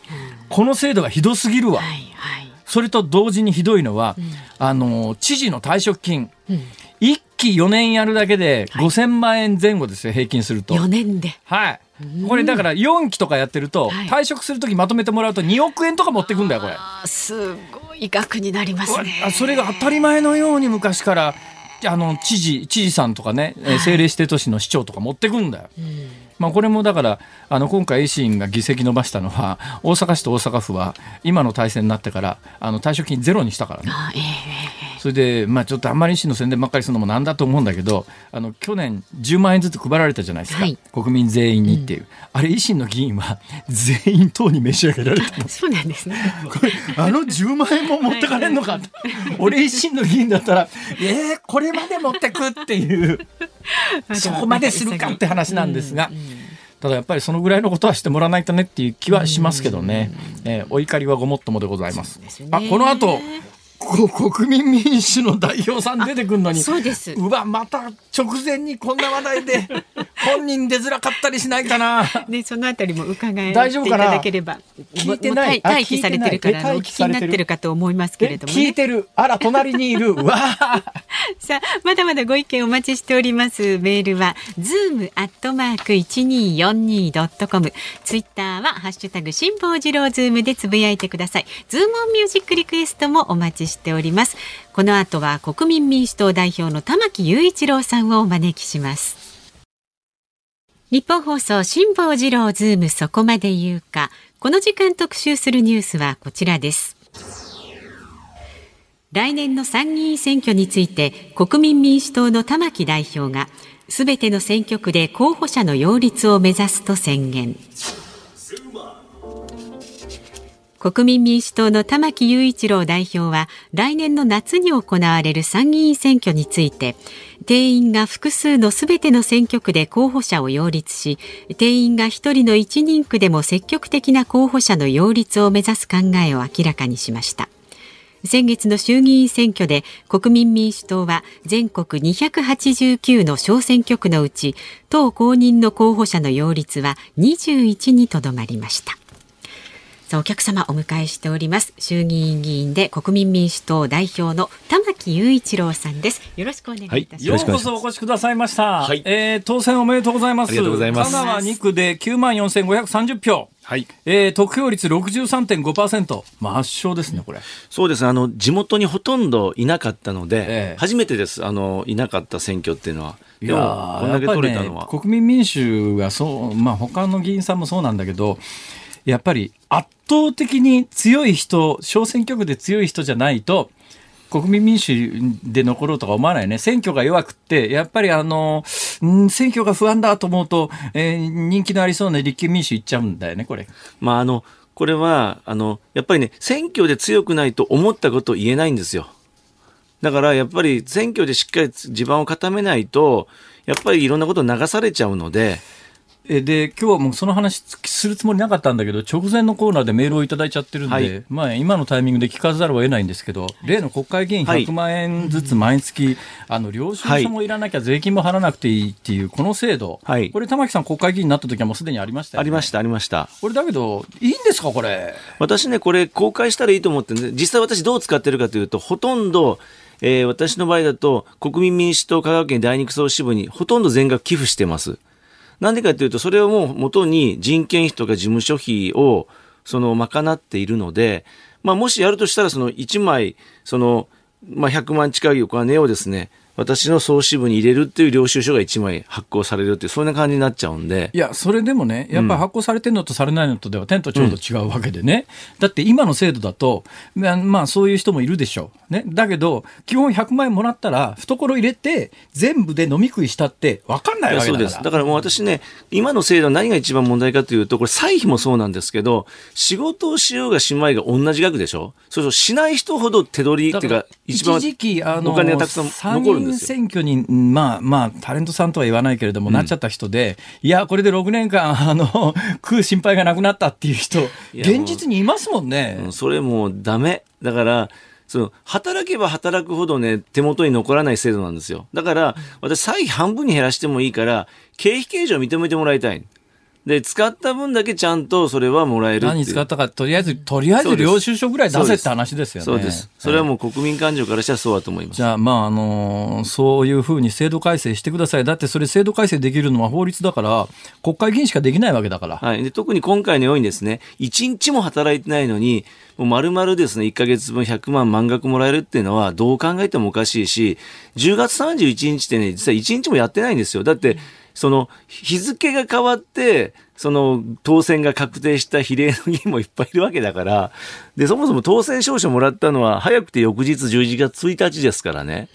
この制度がひどすぎるわ。はいはいそれと同時にひどいのは、うん、あの知事の退職金、うん、1期4年やるだけで5000万円前後ですよ、平均すると。4年で。はい。これだから4期とかやってると、退職する時まとめてもらうと2億円とか持ってくんだよこれ。すごい額になりますね。それが当たり前のように昔からあの知事知事さんとかね、はい、政令指定都市の市長とか持ってくんだよ。うんまあ、これもだからあの今回維新が議席伸ばしたのは大阪市と大阪府は今の体制になってからあの退職金ゼロにしたからね。それで、まあ、ちょっとあんまり維新の宣伝ばっかりするのもなんだと思うんだけどあの去年10万円ずつ配られたじゃないですか、はい、国民全員にっていう、うん、あれ維新の議員は [laughs] 全員党に召し上げられたそうなんですね。これあの10万円も持ってかれんのか、はい、[laughs] 俺維新の議員だったらえー、これまで持ってくっていう。そこまでするかって話なんですが。うんうんただやっぱりそのぐらいのことはしてもらわないとねっていう気はしますけどね、えー、お怒りはごもっともでございます。すあこの後 [laughs] 国民民主の代表さん出てくるのに。そうです。うわまた直前にこんな話題で [laughs] 本人出づらかったりしないかな。で [laughs] そのあたりも伺えていただければ。聞いてない？待機されてるからお聞きになってるかと思いますけれども、ね、聞いてる？あら隣にいる？わさあまだまだご意見お待ちしております。メールはズームアットマーク一二四二ドットコムツイッターはハッシュタグ辛坊治郎ズームでつぶやいてください。ズームオンミュージックリクエストもお待ちしております。この後は国民民主党代表の玉木雄一郎さんをお招きします。日本放送辛坊治郎ズームそこまで言うか。この時間特集するニュースはこちらです。来年の参議院選挙について国民民主党の玉木代表がすべての選挙区で候補者の擁立を目指すと宣言。国民民主党の玉木雄一郎代表は来年の夏に行われる参議院選挙について定員が複数のすべての選挙区で候補者を擁立し定員が1人の1人区でも積極的な候補者の擁立を目指す考えを明らかにしました先月の衆議院選挙で国民民主党は全国289の小選挙区のうち党公認の候補者の擁立は21にとどまりましたさあお客様お迎えしております。衆議院議員で国民民主党代表の玉木雄一郎さんです。よろしくお願いいたします、はい、ようこそお越しくださいました、はい、えー、当選おめでとうございます。ありがとうございます。香川2区で9万4530票。はい、えー、得票率63.5%、まあ、圧勝ですね、これ。そうです。あの地元にほとんどいなかったので、えー、初めてです、あのいなかった選挙っていうのは。いやこんだけ取れたのは、ね、国民民主がそう、まあ他の議員さんもそうなんだけど、やっぱり圧倒的に強い人、小選挙区で強い人じゃないと、国民民主で残ろうとか思わないね。選挙が弱くって、やっぱりあの、ん選挙が不安だと思うと、えー、人気のありそうな立憲民主いっちゃうんだよね、これ。まああの、これは、あの、やっぱりね、選挙で強くないと思ったことを言えないんですよ。だからやっぱり選挙でしっかり地盤を固めないと、やっぱりいろんなこと流されちゃうので、で今日はもうその話するつもりなかったんだけど直前のコーナーでメールをいただいちゃってるんで、はい、まあ、今のタイミングで聞かざるを得ないんですけど、例の国会議員100万円ずつ毎月、はい、あの領収書もいらなきゃ税金も払わなくていいっていうこの制度、はい、これ玉木さん国会議員になった時はもうすでにありました、ね、ありましたありました。これだけどいいんですかこれ？私ねこれ公開したらいいと思って、ね、実際私どう使ってるかというとほとんどえー、私の場合だと国民民主党香川県第二区総支部にほとんど全額寄付してます。なんでかというと、それをもう元に人件費とか事務所費を、その、賄っているので、まあ、もしやるとしたら、その1枚、その、まあ、100万近いお金をですね、私の総支部に入れるっていう領収書が1枚発行されるっていう、そんな感じになっちゃうんで。いや、それでもね、やっぱり発行されてるのとされないのとでは、天とちょうど違うわけでね、うん、だって今の制度だと、まあ、そういう人もいるでしょう。ね。だけど、基本100万円もらったら、懐入れて、全部で飲み食いしたって、分かんないわけだから。そうです。だからもう私ね、今の制度は何が一番問題かというと、これ、歳費もそうなんですけど、仕事をしようがしまいが同じ額でしょそうそう、しない人ほど手取りっていうか、一番お金がたくさん残るんです選挙に、まあまあ、タレントさんとは言わないけれども、うん、なっちゃった人で、いや、これで6年間、あの、[laughs] 食う心配がなくなったっていう人、現実にいますもんね。うん、それもうダメ。だから、その働けば働くほどね、手元に残らない制度なんですよ。だから、私、歳費半分に減らしてもいいから、経費計上認めてもらいたい。で、使った分だけちゃんとそれはもらえる何使ったか、とりあえず、とりあえず領収書ぐらい出せって話ですよね。そうです。それはもう国民感情からしたらそうだと思います。じゃあ、まあ、あのー、そういうふうに制度改正してください。だってそれ制度改正できるのは法律だから、国会議員しかできないわけだから。はい。で、特に今回のようにですね、1日も働いてないのに、もう丸々ですね、1ヶ月分100万満額もらえるっていうのは、どう考えてもおかしいし、10月31日ってね、実は1日もやってないんですよ。だって、その日付が変わって、その当選が確定した比例の議員もいっぱいいるわけだから、で、そもそも当選証書もらったのは早くて翌日11月1日ですからね。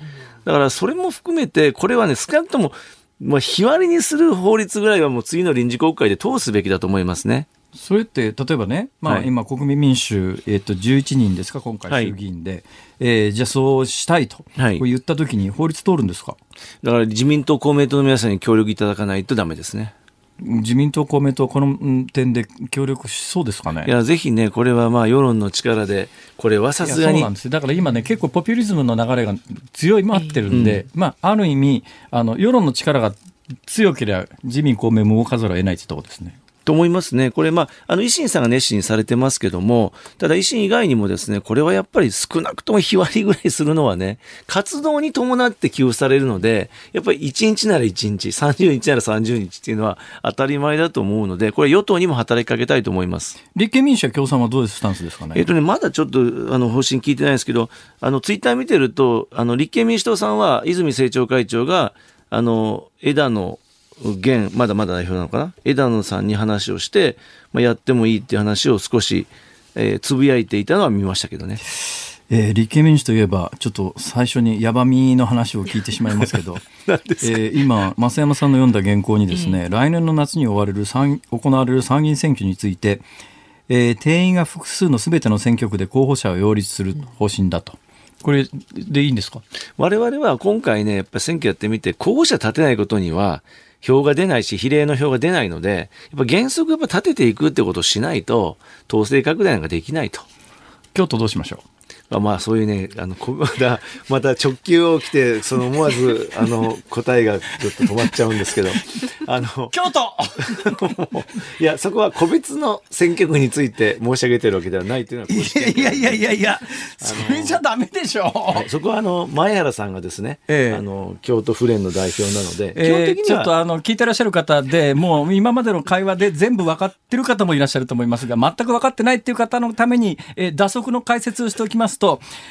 だからそれも含めて、これはね、少なくとも、まあ、日割りにする法律ぐらいはもう次の臨時国会で通すべきだと思いますね。それって例えばね、まあ、今、国民民主、えー、と11人ですか、今回、衆議院で、はい、えー、じゃあそうしたいと、はい、言ったときに、法律通るんですか？だから自民党、公明党の皆さんに協力いただかないとだめですね。自民党、公明党、この点で協力しそうですかね？いや、ぜひね、これはまあ世論の力で、これはさすがに。そうなんですだから今ね、結構ポピュリズムの流れが強い待ってるんで、うん、まあ、ある意味、あの世論の力が強ければ、自民、公明も動かざるを得ないというところですね。と思いますね。これ、まあ、あの、維新さんが熱心にされてますけども、ただ維新以外にもですね、これはやっぱり少なくとも日割りぐらいするのはね、活動に伴って給付されるので、やっぱり1日なら1日、30日なら30日っていうのは当たり前だと思うので、これ与党にも働きかけたいと思います。立憲民主や共産はどういうスタンスですかね。えっ、とね、まだちょっと、あの、方針聞いてないですけど、あの、ツイッター見てると、あの、立憲民主党さんは、泉政調会長が、あの、枝野現、まだまだ代表なのかな？枝野さんに話をして、まあ、やってもいいっていう話を少し、えー、つぶやいていたのは見ましたけどね。えー、立憲民主といえば、ちょっと最初にやばみの話を聞いてしまいますけど、[laughs] えー、今、増山さんの読んだ原稿にですね、来年の夏に終われる行われる参議院選挙について、えー、定員が複数のすべての選挙区で候補者を擁立する方針だと。これでいいんですか？我々は今回ね、やっぱ選挙やってみて、候補者立てないことには、票が出ないし、比例の票が出ないので、やっぱ原則やっぱ立てていくってことをしないと、統制拡大なんかできないと。京都どうしましょう？まあそういうね、あの、こま [laughs] だ、また直球を来て、その思わず、あの、答えがちょっと止まっちゃうんですけど、あの、京都 [laughs] いや、そこは個別の選挙区について申し上げてるわけではないっていうのは、いやいやいやいや、それじゃダメでしょう。はい、そこはあの、前原さんがですね、ええ、あの、京都府連の代表なので、基本的には、ちょっとあの、聞いてらっしゃる方で、もう今までの会話で全部分かってる方もいらっしゃると思いますが、全く分かってないっていう方のために、えー、打足の解説をしておきますと、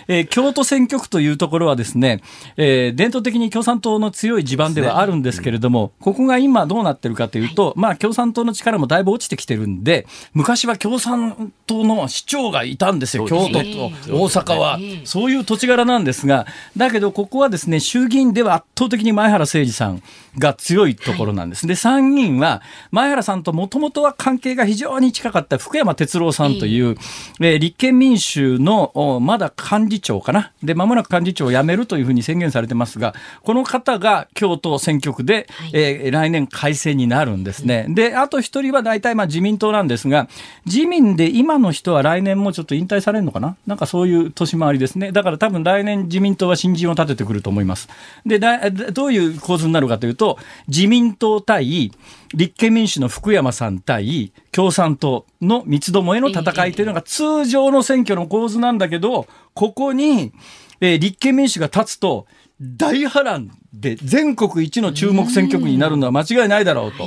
えー、京都選挙区というところはですね、えー、伝統的に共産党の強い地盤ではあるんですけれども、ここが今どうなってるかというと、まあ共産党の力もだいぶ落ちてきてるんで、昔は共産党の市長がいたんですよ、京都と大阪は。そういう土地柄なんですが、だけどここはですね、衆議院では圧倒的に前原誠司さんが強いところなんです。で、参議院は前原さんともともとは関係が非常に近かった福山哲郎さんという、えー、立憲民主のまだ幹事長かな。で、まもなく幹事長を辞めるというふうに宣言されてますが、この方が京都選挙区で、はい、えー、来年改選になるんですね。で、あと一人は大体まあ自民党なんですが、自民で今の人は来年もちょっと引退されるのかな？なんかそういう年回りですね。だから多分来年自民党は新人を立ててくると思います。で、だどういう構図になるかというと、自民党対立憲民主の福山さん対共産党の三つどもえの戦いというのが通常の選挙の構図なんだけど、ここに、えー、立憲民主が立つと、大波乱で全国一の注目選挙区になるのは間違いないだろうと。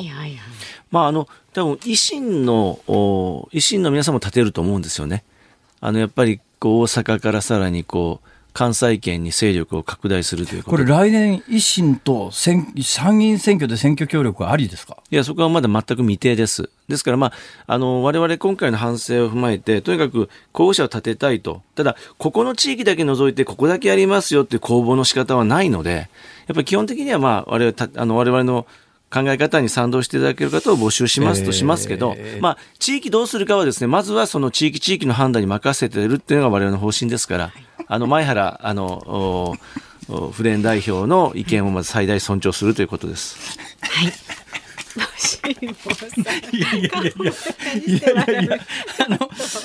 まあ、あの、多分維新の、維新の皆さんも立てると思うんですよね。あの、やっぱり、こう、大阪からさらにこう、関西圏に勢力を拡大するというこれ、来年、維新と参議院選挙で選挙協力はありですか？いや、そこはまだ全く未定です。ですから、まあ、あの、我々今回の反省を踏まえて、とにかく候補者を立てたいと。ただ、ここの地域だけ除いて、ここだけやりますよっていう公募の仕方はないので、やっぱり基本的には、まあ、我々、あの、我々の考え方に賛同していただける方を募集しますとしますけど、えー、まあ、地域どうするかはですね、まずはその地域地域の判断に任せているっていうのが我々の方針ですから、あの前原あのフレン代表の意見をまず最大尊重するということです。はい。いやいやいやいや、いや、あの、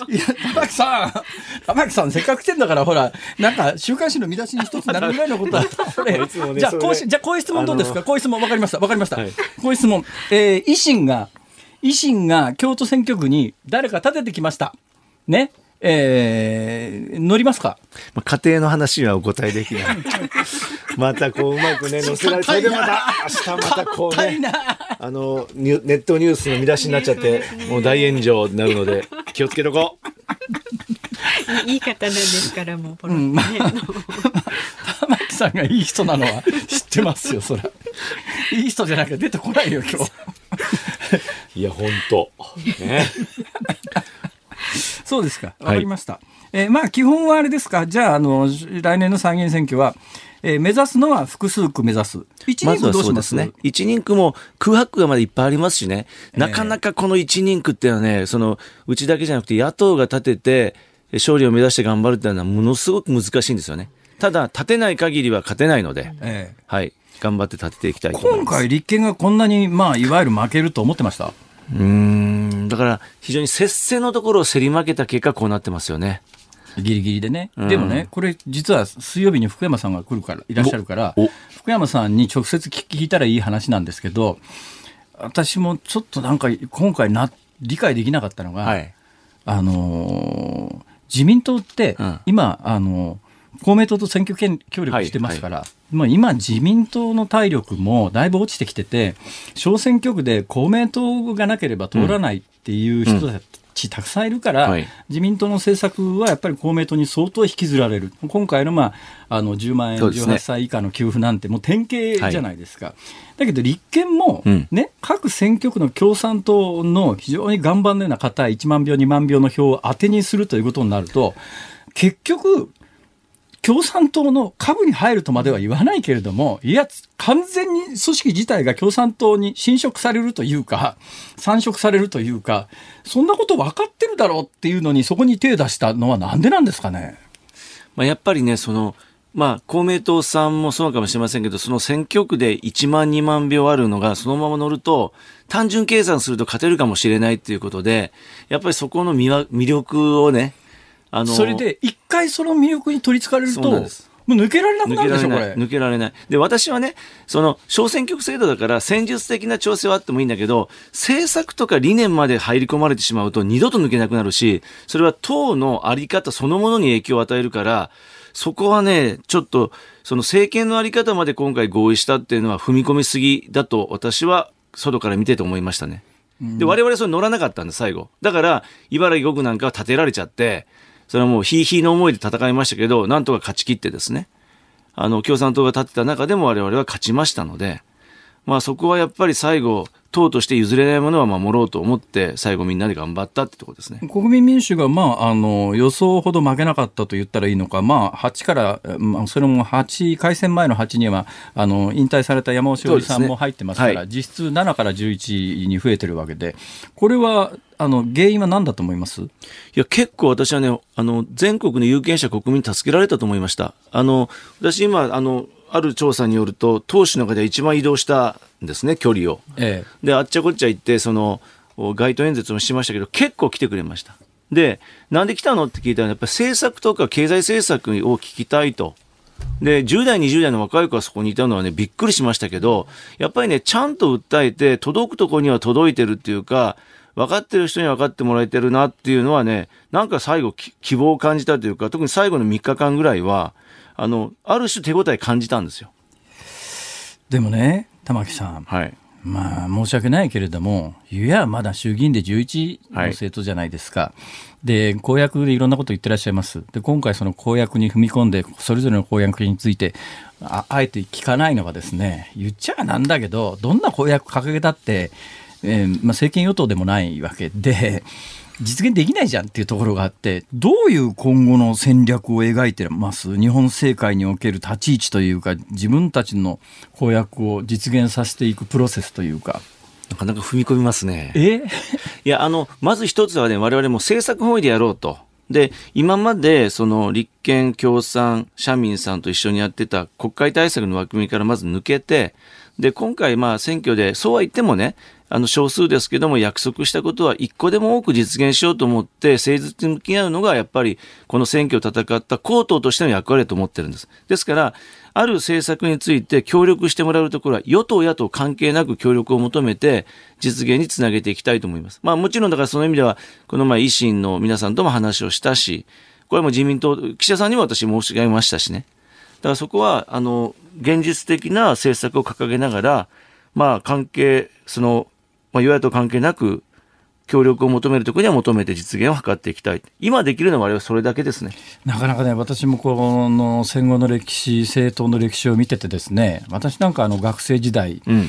いや、玉木さん、玉木さん、せっかく来てんだから、ほら、なんか、週刊誌の見出しに一つなるぐらいのことは、じゃあ、こうし、じゃあ、こういう質問どうですかこういう質問、わかりました、わかりました。はい、こういう質問、えー、維新が、維新が京都選挙区に誰か立ててきました。ね。えー、乗りますか、まあ、家庭の話はお答えできない。[laughs] またこううまくね、載せられて、それでまた、明日またこうね、あの、ネットニュースの見出しになっちゃって、もう大炎上になるので、気をつけとこう。いい方なんですから、もう、ポロね。玉木さんがいい人なのは知ってますよ、そら。いい人じゃなきゃ出てこないよ、今日。いや、本当ね。[laughs] そうですか。わかりました。はい、えー、まあ、基本はあれですか。じゃあ、あの、来年の参議院選挙は、えー、目指すのは複数区目指す。一人区どうします？ね。一人区も空白区がまだいっぱいありますしね。なかなかこの一人区っていうのはね、その、うちだけじゃなくて野党が立てて、勝利を目指して頑張るっていうのはものすごく難しいんですよね。ただ、立てない限りは勝てないので、ええ、はい。頑張って立てていきたいと思います。今回立憲がこんなに、まあ、いわゆる負けると思ってました？うん、だから非常に接戦のところを競り負けた結果、こうなってますよね。ギリギリでね、うん、でもね、これ、実は水曜日に福山さんが来るから、いらっしゃるから、福山さんに直接聞いたらいい話なんですけど、私もちょっとなんか、今回な、理解できなかったのが、はい、あのー、自民党って、今、あのー公明党と選挙権協力してますから、はい。はい、今、自民党の体力もだいぶ落ちてきてて、小選挙区で公明党がなければ通らないっていう人たちたくさんいるから、はい、自民党の政策はやっぱり公明党に相当引きずられる、今回の,、まあ、あの10万円、18歳以下の給付なんて、もう典型じゃないですか、はい、だけど立憲もね、うん、各選挙区の共産党の非常に岩盤のような方、1万票、2万票の票を当てにするということになると、結局、共産党の株に入るとまでは言わないけれども、いや、完全に組織自体が共産党に侵食されるというか、参食されるというか、そんなこと分かってるだろうっていうのに、そこに手を出したのはなんでなんですかね？まあ、やっぱりね、その、まあ、公明党さんもそうかもしれませんけど、その選挙区で1万、2万票あるのが、そのまま乗ると、単純計算すると勝てるかもしれないっていうことで、やっぱりそこの魅力をね、あのそれで、一回その魅力に取りつかれると、もう抜けられなくなるでしょ、これ。抜けられない。で、私はね、その、小選挙区制度だから、戦術的な調整はあってもいいんだけど、政策とか理念まで入り込まれてしまうと、二度と抜けなくなるし、それは党のあり方そのものに影響を与えるから、そこはね、ちょっと、その政権のあり方まで今回合意したっていうのは踏み込みすぎだと、私は外から見てて思いましたね。で、我々それ乗らなかったんだ、最後。だから、茨城5区なんかは立てられちゃって、それはもうひいひいの思いで戦いましたけど、なんとか勝ち切ってですね、あの、共産党が立ってた中でも我々は勝ちましたので、まあそこはやっぱり最後、党として譲れないものは守ろうと思って、最後みんなで頑張ったってとこですね。国民民主が、まあ、あの、予想ほど負けなかったと言ったらいいのか、まあ、8から、まあ、それも8、改選前の8には、あの、引退された山尾志織さんも入ってますから、ねはい、実質7から11に増えてるわけで、これは、あの、原因は何だと思います？いや、結構私はね、あの、全国の有権者国民に助けられたと思いました。あの、私今、あの、ある調査によると、党首の中で一番移動したんですね、距離を。ええ、で、あっちゃこっちゃ行って、その、街頭演説もしましたけど、結構来てくれました。で、なんで来たのって聞いたら、やっぱり政策とか経済政策を聞きたいと。で、10代、20代の若い子がそこにいたのはね、びっくりしましたけど、やっぱりね、ちゃんと訴えて、届くところには届いてるっていうか、分かってる人には分かってもらえてるなっていうのはね、なんか最後希望を感じたというか、特に最後の3日間ぐらいは、あの、ある種手応え感じたんですよ。でもね、玉木さん。はい。まあ、申し訳ないけれども、ゆやまだ衆議院で11の政党じゃないですか。はい、で、公約でいろんなこと言ってらっしゃいます。で、今回その公約に踏み込んで、それぞれの公約について、ああえて聞かないのがですね、言っちゃなんだけど、どんな公約掲げたって、えーまあ、政権与党でもないわけで、実現できないじゃんっていうところがあって、どういう今後の戦略を描いてます？日本政界における立ち位置というか、自分たちの公約を実現させていくプロセスというか。なかなか踏み込みますね。え？[laughs] いや、あの、まず一つはね、我々も政策本位でやろうと。で、今まで、その、立憲、共産、社民さんと一緒にやってた国会対策の枠組みからまず抜けて、で、今回、まあ、選挙で、そうは言ってもね、あの、少数ですけども、約束したことは一個でも多く実現しようと思って、誠実に向き合うのが、やっぱり、この選挙を戦った公党としての役割だと思ってるんです。ですから、ある政策について協力してもらうところは、与党、野党関係なく協力を求めて、実現につなげていきたいと思います。まあ、もちろん、だからその意味では、この前、維新の皆さんとも話をしたし、これも自民党、記者さんにも私申し上げましたしね。だからそこは、あの、現実的な政策を掲げながら、まあ、関係、その、まあ、与野党関係なく、協力を求めるところには求めて実現を図っていきたい。今できるのは我々はそれだけですね。なかなかね、私もこの戦後の歴史、政党の歴史を見ててですね、私なんかあの学生時代、うん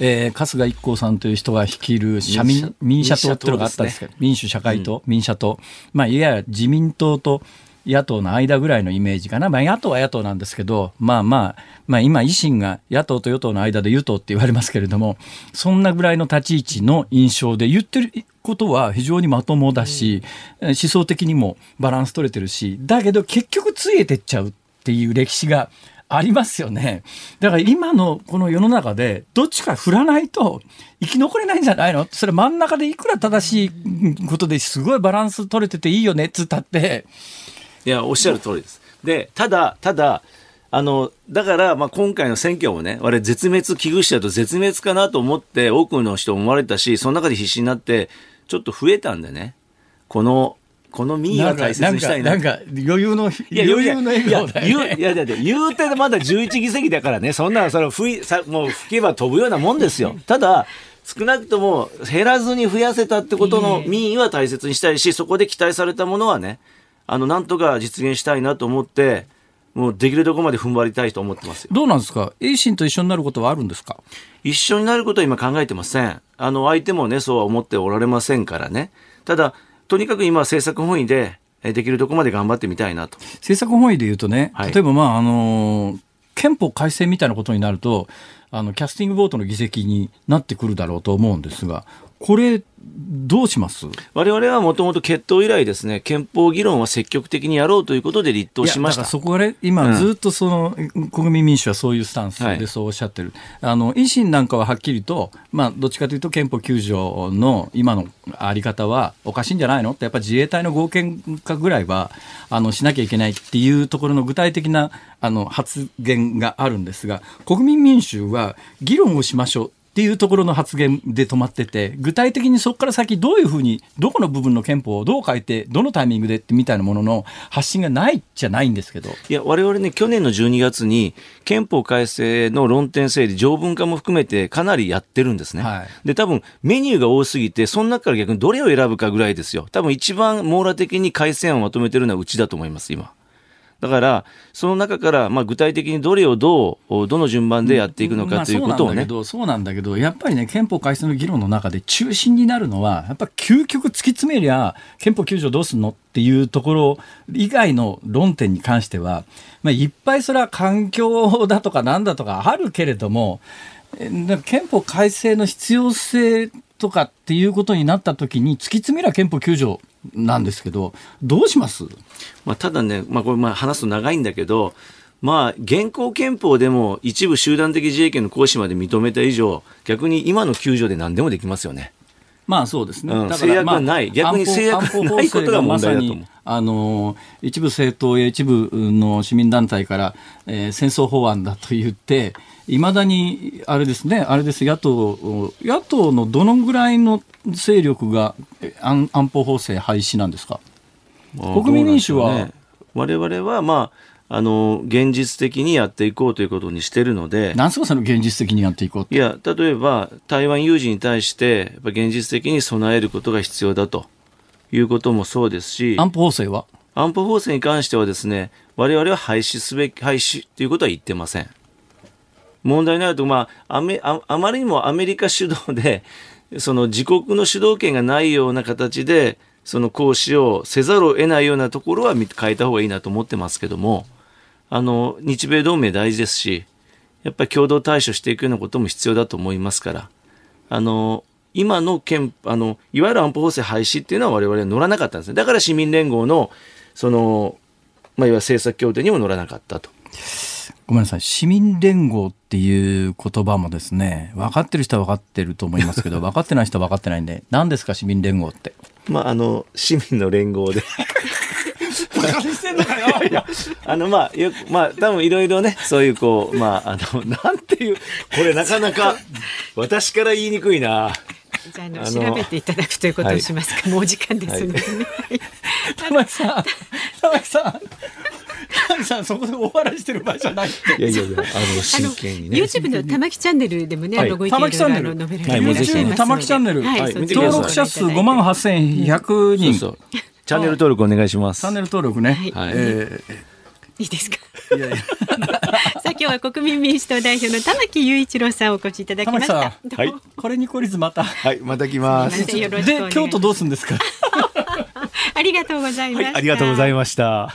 えー、春日一行さんという人が率いる社民民社党っていうのがあったんですけど、ね、民主社会党、うん、民社党、まあ、いわゆる自民党と野党の間ぐらいのイメージかな、まあ、野党は野党なんですけど、まあまあ、まあ、今、維新が野党と与党の間で与党って言われますけれども、そんなぐらいの立ち位置の印象で、言ってることは非常にまともだし、うん、思想的にもバランス取れてるし、だけど結局ついてっちゃうっていう歴史がありますよね。だから今のこの世の中でどっちか振らないと生き残れないんじゃないの？それ真ん中でいくら正しいことですごいバランス取れてていいよねっつったって。いや、おっしゃる通りです。で、ただ、ただ、あの、だから、まあ、今回の選挙もね、我々絶滅危惧種だと絶滅かなと思って多くの人思われたし、その中で必死になって、ちょっと増えたんでね、このこの民意は大切にしたいな。なんか余裕の、いや余裕の笑顔だよ、ね、いやいやいや、言うてまだ11議席だからね、そんな、それ吹い、さもう吹けば飛ぶようなもんですよ。ただ、少なくとも減らずに増やせたってことの民意は大切にしたいし、そこで期待されたものはね、あの、なんとか実現したいなと思って、もうできるところまで踏ん張りたいと思ってますどうなんですか？維新と一緒になることはあるんですか？一緒になることは今考えてません。あの、相手もね、そうは思っておられませんからね。ただ、とにかく今政策本位で、できるとこまで頑張ってみたいなと。政策本位で言うとね、はい、例えば、まあ、あの、憲法改正みたいなことになると、あの、キャスティングボートの議席になってくるだろうと思うんですが、これ、どうします？我々はもともと決闘以来ですね、憲法議論は積極的にやろうということで立党しました。そこがね、今、ずっとその、うん、国民民主はそういうスタンスでそうおっしゃってる、はい、あの維新なんかははっきりと、まあ、どっちかというと憲法9条の今のあり方はおかしいんじゃないの？って、やっぱり自衛隊の合憲化ぐらいはあのしなきゃいけないっていうところの具体的なあの発言があるんですが、国民民主は議論をしましょう。っていうところの発言で止まってて、具体的にそこから先どういうふうに、どこの部分の憲法をどう変えて、どのタイミングでってみたいなものの発信がないじゃないんですけど。いや、我々ね、去年の12月に憲法改正の論点整理、条文化も含めてかなりやってるんですね。はい、で、多分メニューが多すぎて、その中から逆にどれを選ぶかぐらいですよ。多分一番網羅的に改正案をまとめてるのはうちだと思います、今。だから、その中から、まあ、具体的にどれをどう、どの順番でやっていくのかということをね、うんまあ、そうなんだけど、やっぱりね、憲法改正の議論の中で中心になるのは、やっぱ究極突き詰めりゃ、憲法9条どうすんのっていうところ以外の論点に関しては、まあ、いっぱいそれは環境だとかなんだとかあるけれども、憲法改正の必要性とかっていうことになったときに、突き詰めりゃ憲法9条なんですけど、どうします？まあ、ただね、まあ、これまあ話すと長いんだけど、まあ、現行憲法でも一部集団的自衛権の行使まで認めた以上、逆に今の救助で何でもできますよね。まあそうですね。うん、制約がない、逆に制約がないことが問題だと思う。あの一部政党や一部の市民団体から、えー、戦争法案だと言って、いまだにあれですね、あれです、野党、野党のどのぐらいの勢力が安安保法制廃止なんですか？国民民主は、ね、我々は、まあ、あの現実的にやっていこうということにしてるので、なんすか、その現実的にやっていこういや、例えば台湾有事に対して、やっぱ現実的に備えることが必要だと。いうこともそうですし、安保法制は？安保法制に関してはですね、我々は廃止すべき、廃止ということは言ってません。問題になると、まあ、ああまりにもアメリカ主導で、[laughs] その自国の主導権がないような形で、その行使をせざるを得ないようなところは変えた方がいいなと思ってますけども、あの、日米同盟大事ですし、やっぱり共同対処していくようなことも必要だと思いますから、あの、今の憲、あの、いわゆる安保法制廃止っていうのは我々は乗らなかったんですね。だから市民連合の、その、まあ、いわゆる政策協定にも乗らなかったと。ごめんなさい、市民連合っていう言葉もですね、分かってる人は分かってると思いますけど、[laughs] 分かってない人は分かってないんで、何ですか、市民連合って？まあ、あの、市民の連合で。バカにしてんのかよ！[laughs] いや、あの、まあ、よく、まあ、多分いろいろね、そういうこう、まあ、あの、なんていう、これなかなか、私から言いにくいな。じゃあの調べていただくということをしますか、はい、もう時間ですので。ね。玉木さん、[laughs] 玉木さん、木さんそこでお笑いしてる場合じゃないっていやいやいやあの真剣にね。YouTube の玉木チャンネルでもね、はい。あのご意見玉木チャンネル。あの述べられ YouTube ます玉木チャンネル、登録者数5万8100人。そうそう。チャンネル登録お願いします。チャンネル登録ね、はい。えいいですか？ーいやいや。[laughs] さあ今日は国民民主党代表の玉木雄一郎さんお越しいただきました。はい。これに懲りずまた。はいまた来ます。で京都どうするんですか？[laughs] ありがとうございました、はいありがとうございました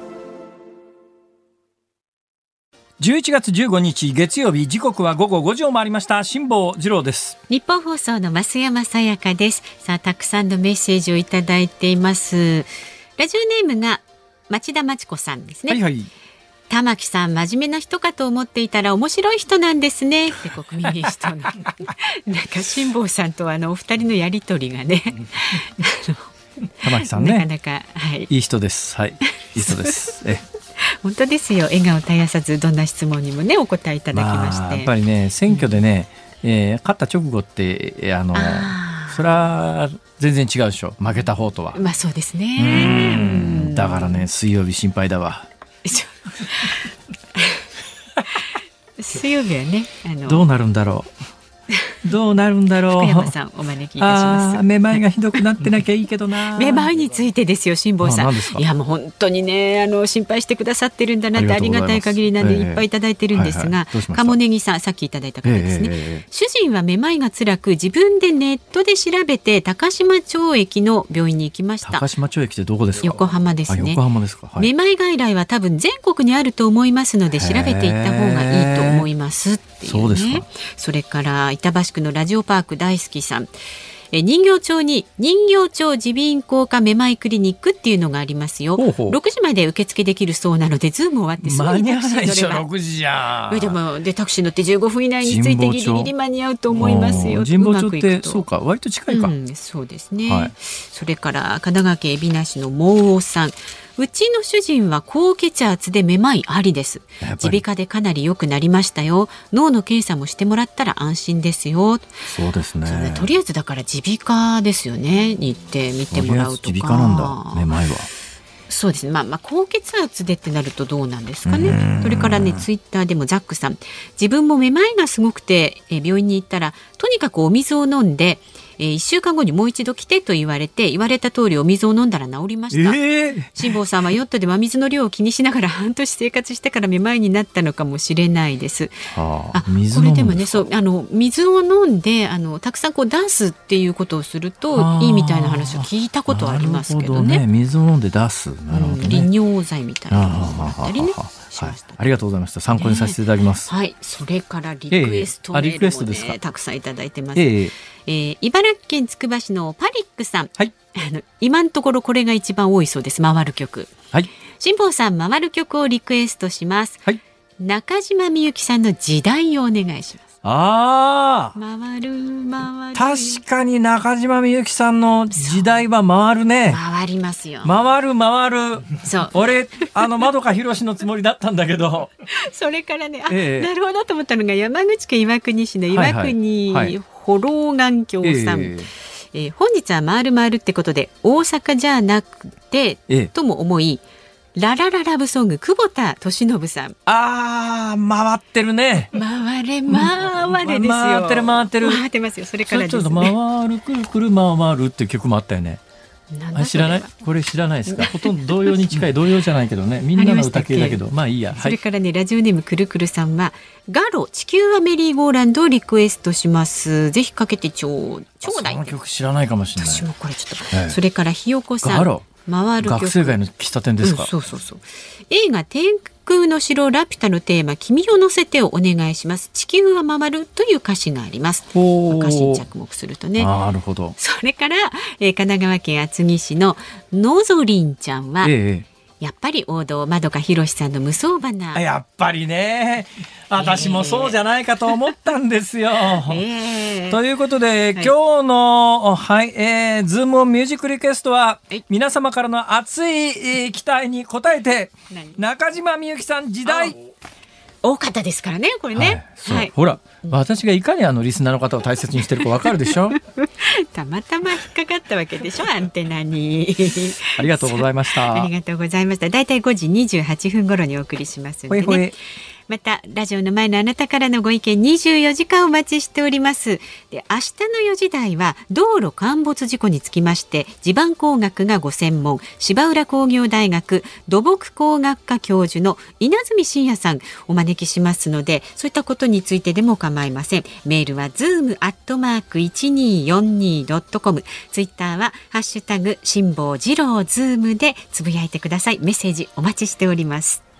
11月15日月曜日時刻は午後5時を回りました辛坊治郎ですニッポン放送の増山さやかです。さあ、たくさんのメッセージをいただいています。ラジオネームが町田真知子さんですね。はいはい玉木さん、真面目な人かと思っていたら面白い人なんですね。って国民民主党の。[laughs] なんか辛坊さんとあのお二人のやりとりがね。玉木さんなかねなか、はい。いい人ですはいいい人ですえ本当ですよ。笑顔絶やさず、どんな質問にもね、お答えいただきまして。あやっぱりね選挙でね、えー勝った直後ってえーあのそれは全然違うでしょ。負けた方とは、まあそうですうね。ん。だからね水曜日心配だわ。[laughs] 水曜日はね、あのどうなるんだろう [laughs] どうなるんだろう。福山さんお招きいたします。めまいがひどくなってなきゃいいけどな。[laughs] めまいについてですよ辛坊さん。いやもう本当にねあの心配してくださってるんだなってありがたい限りなんでええ。いっぱいいただいてるんですが鴨ネギさんさっきいただいた方ですね、主人はめまいが辛く自分でネットで調べて高島町駅の病院に行きました。高島町駅ってどこですか？横浜ですね。あ横浜ですか、はい。めまい外来は多分全国にあると思いますので調べていった方がいいと思いますっていうね。そうですか。それから板橋区のラジオパーク大好きさん。え人形町に人形町耳鼻咽喉科めまいクリニックっていうのがありますよ。ほうほう。6時まで受付できるそうなのでズーム終わってすぐ間にタクシー乗れば。6時じゃでもでタクシー乗って15分以内についてギリギリ間に合うと思いますよ。神保町っうまくいくと。てそうか。割と近いか、うん、そうですね、はい。それから神奈川県海老名市の毛王さんうちの主人は高血圧でめまいありです。耳鼻科でかなり良くなりましたよ。脳の検査もしてもらったら安心ですよ、そうですね。とりあえずだから耳鼻科ですよね。に行って見てもらうとか。耳鼻科なんだめまいは。そうですね。まあまあ高血圧でってなるとどうなんですかね。うん。それからねツイッターでもザックさん、自分もめまいがすごくて、えー病院に行ったらとにかくお水を飲んで、えー、1週間後にもう一度来てと言われて言われた通りお水を飲んだら治りました。ええ辛坊さんはヨットで真水の量を気にしながら [laughs] 半年生活してからめまいになったのかもしれないです。はああ、水これでもねそうあの水を飲んであのたくさんこうダンスっていうことをするといいみたいな話を聞いたことはありますけどね。なるほ水を飲んで出す。なるほどうんね、利尿剤みたいなのがあったりね。あしました。ありがとうございました参考にさせていただきます、はい、それからリクエストメールもストですか？ね、たくさんいただいてます。えええー茨城県つくば市のパリックさん、はいあの今のところこれが一番多いそうです。回る曲。はい辛坊さん回る曲をリクエストします。はい中島みゆきさんの時代をお願いします。ああ回る回る。確かに中島みゆきさんの時代は回るね。回りますよ。回る回る。そう。俺あの窓か広しのつもりだったんだけど。[laughs] それからね、あ、ええ。なるほどと思ったのが山口県岩国市の岩国はい。はい。ホロー眼鏡さん。え。えー本日は回る回るってことで大阪じゃなくて、ええ。とも思いララララブソング久保田利伸さん。あー回ってるね。回れ回れですよ。回ってる回ってる。回ってますよそれからちょっと回るくるくる回るっていう曲もあったよね。あ知らない？これ知らないですか？ほとんど同様に近い同様じゃないけどね。[laughs] みんなの歌系だけど。まあいいや、それからね、ラジオネームくるくるさんはガロ地球はメリーゴーランドをリクエストします。ぜひかけてちょうちょうだい。この曲知らないかもしれない。私もこれちょっと、ええ、それからひよこさん。ガロ？回る学生街の喫茶店ですか、うん、そうそうそう。映画天空の城ラピュタのテーマ君を乗せてをお願いします。地球は回るという歌詞があります。歌詞に着目するとね。なるほど。それから、えー、神奈川県厚木市ののぞりんちゃんは、ええやっぱり王道まどかひろしさんの無双花。やっぱりね。私もそうじゃないかと思ったんですよ。えー、ということで、はい、今日の、はい、えー、ズームオンミュージックリクエストは、皆様からの熱い、えー、期待に応えて、中島みゆきさん時代。多かったですからね、これね。はいはい、ほら、私がいかにあのリスナーの方を大切にしてるかわかるでしょ？[laughs] たまたま引っかかったわけでしょ、アンテナに。[laughs] ありがとうございました。ありがとうございました。だいたい5時28分頃にお送りしますので、ね、ほいほいまたラジオの前のあなたからのご意見24時間お待ちしております。で明日の4時台は道路陥没事故につきまして地盤工学がご専門芝浦工業大学土木工学科教授の稲積真也さんお招きしますのでそういったことについてでも構いません。メールはズームアットマーク 1242.com ツイッターはハッシュタグ辛坊治郎ズームでつぶやいてください。メッセージお待ちしております。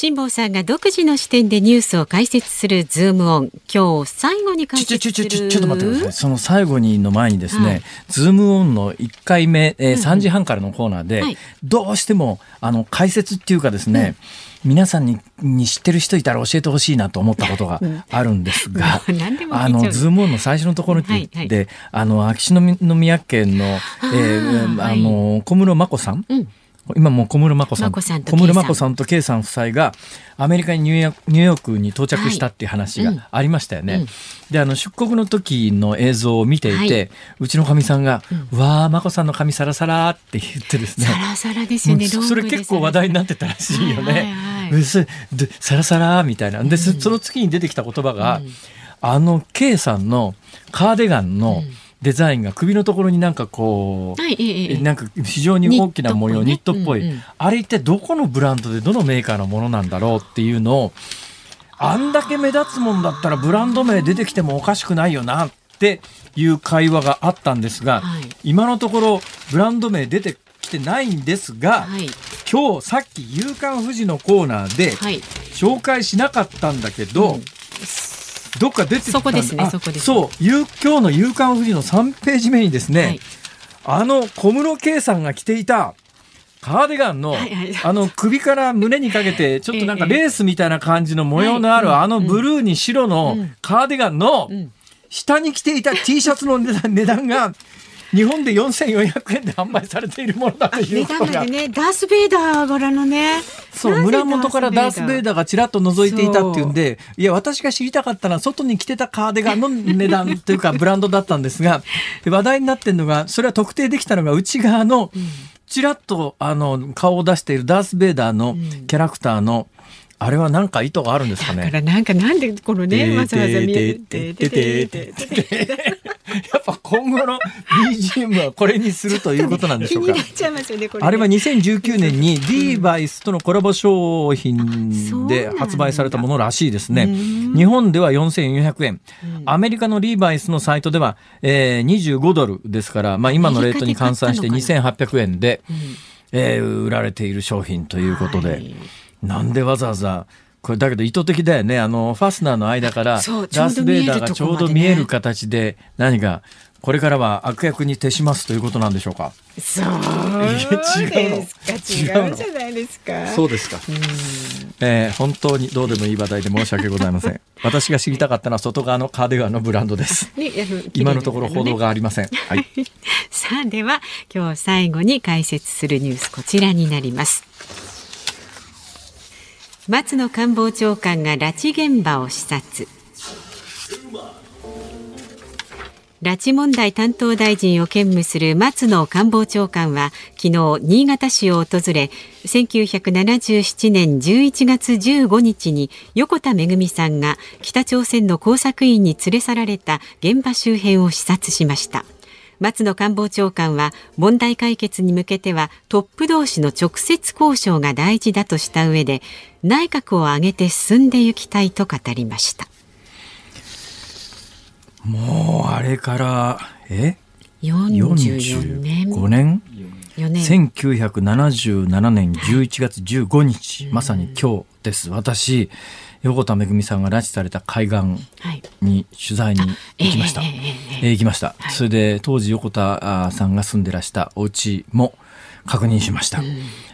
辛坊さんが独自の視点でニュースを解説するズームオン。今日最後に解説するちょちょちょちょっと待ってください。その最後にの前にですね、はい、ズームオンの1回目、えー、3時半からのコーナーで、はい、どうしてもあの解説っていうかですね、うん、皆さんにに知ってる人いたら教えてほしいなと思ったことがあるんですが、[laughs] あのズームオンの最初のところで、はいはい、あの秋篠宮家の、えー、あの小室眞子さん、うん今もう小室眞子さん小室眞子さんと圭さん夫妻がアメリカにニューヨークに到着したっていう話がありましたよね。はいうん、であの出国の時の映像を見ていて、はい、うちのかみさんが「うん、わあ眞子さんの髪サラサラ」って言ってですね。サラサラですよねそれ結構話題になってたらしいよね。はいはいはい、[laughs] サラサラみたいな。で、その次に出てきた言葉が、うん、あの圭さんのカーディガンの、うんデザインが首のところになんかこう、はい、なんか非常に大きな模様ニットっぽい、うんうん、あれ一体どこのブランドでどのメーカーのものなんだろうっていうのをあんだけ目立つもんだったらブランド名出てきてもおかしくないよなっていう会話があったんですが、はい、今のところブランド名出てきてないんですが、はい、今日さっき「夕刊富士」のコーナーで紹介しなかったんだけど、うんどっか出てきたそこですねそこですそう。今日の「夕刊富士」の3ページ目にですね、はい、あの小室圭さんが着ていたカーディガンの、あの首から胸にかけて [laughs] ちょっとなんかレースみたいな感じの模様のある、あのブルーに白のカーディガンの下に着ていた T シャツの値段が日本で4400円で販売されているものだということが。ね、ダース・ベイダー柄のね。そう、胸元からダース・ベイダーがちらっと覗いていたっていうんで、いや、私が知りたかったのは、外に着てたカーデガンの値段というか、ブランドだったんですが、[laughs] 話題になってるのが、それは特定できたのが、内側の、ちらっと、あの、顔を出しているダース・ベイダーのキャラクターの、あれは何か意図があるんですかね？だからなんかなんでこのね、わざわざ見えて。やっぱ今後の BGM はこれにするということなんでしょうか。あれは2019年にリーバイスとのコラボ商品で発売されたものらしいですね。日本では4400円、アメリカのリーバイスのサイトでは、えー、25ドルですから、まあ今のレートに換算して2800円で、えー、売られている商品ということで。はい。なんでわざわざこれだけど意図的だよねあのファスナーの間からダース・ベイダーがちょうど見える形で何かこれからは悪役に徹しますということなんでしょうか？そう違うの。違うじゃないですか。そうですか。えー、本当にどうでもいい話題で申し訳ございません。[laughs] 私が知りたかったのは外側のカーディガンのブランドです。[laughs] 今のところ報道がありません。はい。[laughs] さあでは今日最後に解説するニュースこちらになります。松野官房長官が拉致現場を視察。拉致問題担当大臣を兼務する松野官房長官は昨日新潟市を訪れ1977年11月15日に横田めぐみさんが北朝鮮の工作員に連れ去られた現場周辺を視察しました。松野官房長官は問題解決に向けてはトップ同士の直接交渉が大事だとした上で内閣を挙げて進んでいきたいと語りました。もうあれからえ？44年。5年？年。1977年11月15日、はい、まさに今日です。私横田めぐみさんが拉致された海岸に取材に行きました。はい、えー、行きました。はい、それで当時横田さんが住んでらしたお家も確認しました。うん、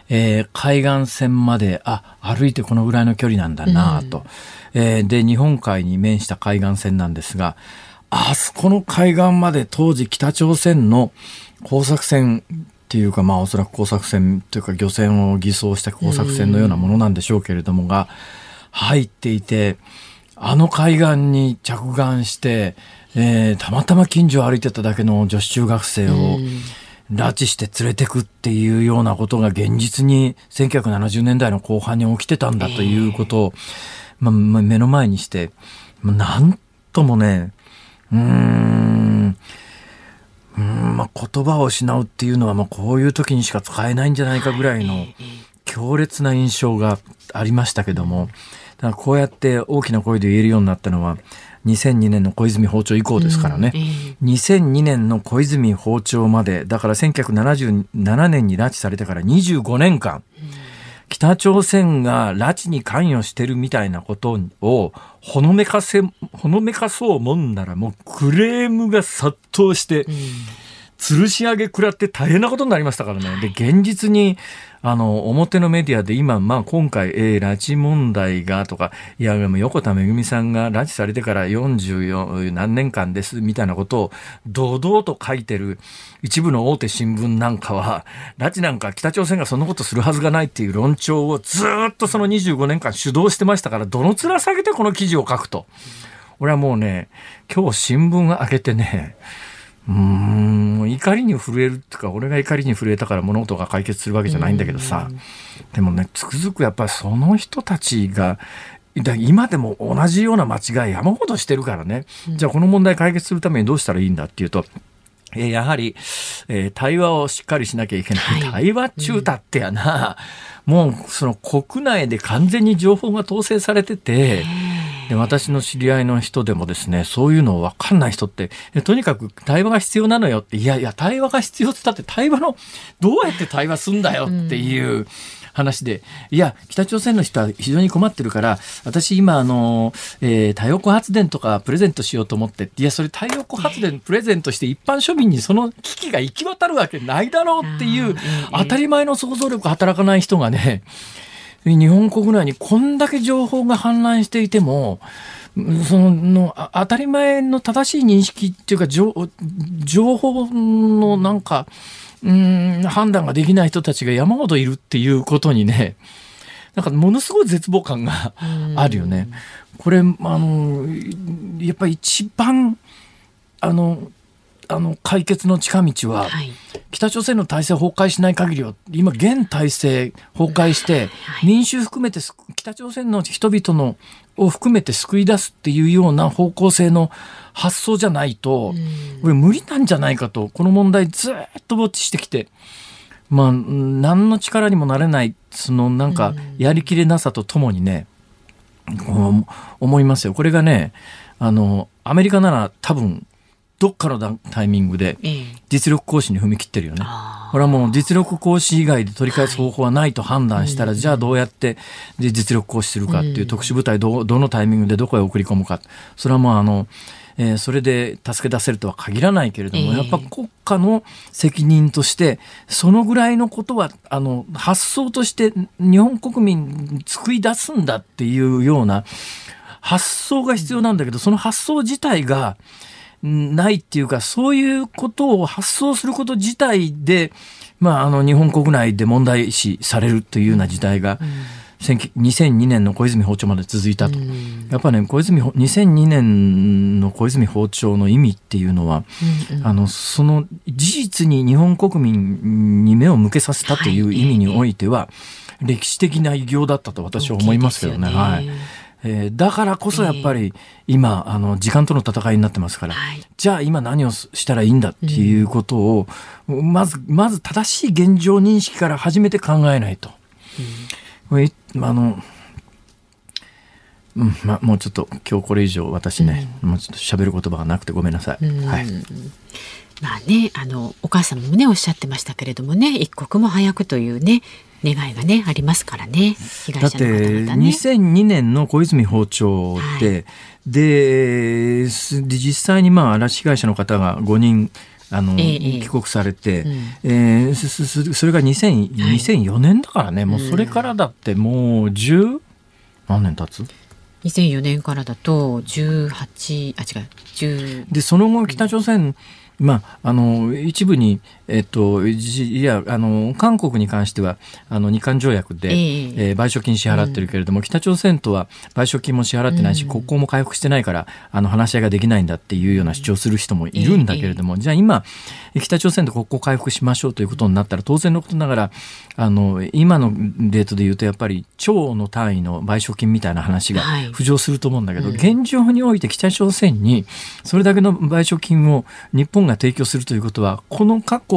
えー、海岸線まで、あ、歩いてこのぐらいの距離なんだなと、うん、えー、で、日本海に面した海岸線なんですが、あそこの海岸まで当時北朝鮮の工作船っていうか、まあおそらく工作船というか漁船を偽装した工作船のようなものなんでしょうけれどもが、入っていて、あの海岸に着岸して、えー、たまたま近所を歩いてただけの女子中学生を拉致して連れてくっていうようなことが現実に1970年代の後半に起きてたんだということを、まあ、目の前にして、なんともね、うーん、うんまあ、言葉を失うっていうのは、まあ、こういう時にしか使えないんじゃないかぐらいの強烈な印象がありましたけども、だからこうやって大きな声で言えるようになったのは、2002年の小泉訪朝以降ですからね、うんえー、2002年の小泉訪朝までだから1977年に拉致されてから25年間、うん、北朝鮮が拉致に関与してるみたいなことをほのめかせほのめかそうもんならもうクレームが殺到して、うん吊るし上げ食らって大変なことになりましたからね。で、現実に、あの、表のメディアで今、まあ今回、えー、拉致問題がとか、いや、でも横田めぐみさんが拉致されてから44何年間ですみたいなことを堂々と書いてる一部の大手新聞なんかは、拉致なんか北朝鮮がそんなことするはずがないっていう論調をずっとその25年間主導してましたから、どの面下げてこの記事を書くと。俺はもうね、今日新聞開けてね、怒りに震えるっていうか、俺が怒りに震えたから物事が解決するわけじゃないんだけどさ、でもね、つくづくやっぱりその人たちが、今でも同じような間違い山ほどしてるからね、じゃあこの問題解決するためにどうしたらいいんだっていうと、えやはり、えー、対話をしっかりしなきゃいけない、対話中だってやな、うん、もうその国内で完全に情報が統制されてて、で私の知り合いの人でもですねそういうの分かんない人ってとにかく対話が必要なのよっていやいや対話が必要って言ったって対話のどうやって対話すんだよっていう。話で、いや、北朝鮮の人は非常に困ってるから、私今、あの、えー、太陽光発電とかプレゼントしようと思って、いや、それ太陽光発電プレゼントして一般庶民にその機器が行き渡るわけないだろうっていう、当たり前の想像力働かない人がね、日本国内にこんだけ情報が氾濫していても、その当たり前の正しい認識っていうか情報のなんかうん判断ができない人たちが山ほどいるっていうことにねなんかものすごい絶望感があるよね。これあのやっぱり一番あのあの解決の近道は、はい、北朝鮮の体制崩壊しない限りは今現体制崩壊して、はい、民衆含めて北朝鮮の人々のを含めて救い出すっていうような方向性の発想じゃないと、これ無理なんじゃないかとこの問題ずっとぼっちしてきて。まあ、何の力にもなれない、そのなんか、やりきれなさとともにね、思いますよ。これがね、あの、アメリカなら多分、どっかのタイミングで実力行使に踏み切ってるよね。これはもう実力行使以外で取り返す方法はないと判断したら、じゃあどうやって実力行使するかっていう特殊部隊どどのタイミングでどこへ送り込むか。それはもうあの、えー、それで助け出せるとは限らないけれども、やっぱ国家の責任として、そのぐらいのことは、あの、発想として日本国民救い出すんだっていうような発想が必要なんだけど、その発想自体が、ないっていうか、そういうことを発想すること自体で、まあ、あの、日本国内で問題視されるというような時代が、うん。2002年の小泉訪朝まで続いたと、うん、やっぱね小泉2002年の小泉訪朝の意味っていうのは、うんうん、あのその事実に日本国民に目を向けさせたという意味においては、はい、歴史的な偉業だったと私は思いますけどね。はいえー、だからこそやっぱり今、あの時間との戦いになってますから、はい、じゃあ今何をしたらいいんだっていうことを、うん、まずまず正しい現状認識から始めて考えないと。うん、あのうんまあ、もうちょっと今日これ以上私ね、うん、もうちょっと喋る言葉がなくてごめんなさい。はい。まあね、あのお母さんもねおっしゃってましたけれどもね一刻も早くというね願いがねありますからね。被害者の方々ね。だって2002年の小泉訪朝で、はい、で実際にまあ嵐被害者の方が5人あの、えー、帰国されて、うん、えー、それが2000、2004年だからね、もうそれからだってもう10何年経つ？2004年からだと18あ違う10でその後北朝鮮まあ、あの一部に、えっと、いやあの韓国に関してはあの日韓条約で、えー、えー、賠償金支払ってるけれども、うん、北朝鮮とは賠償金も支払ってないし、うん、国交も回復してないからあの話し合いができないんだっていうような主張する人もいるんだけれども、えー、じゃあ今北朝鮮と国交回復しましょうということになったら当然のことながらあの今のデートで言うとやっぱり超の単位の賠償金みたいな話が浮上すると思うんだけど、はいうん、現状において北朝鮮にそれだけの賠償金を日本が提供するということは、この過去、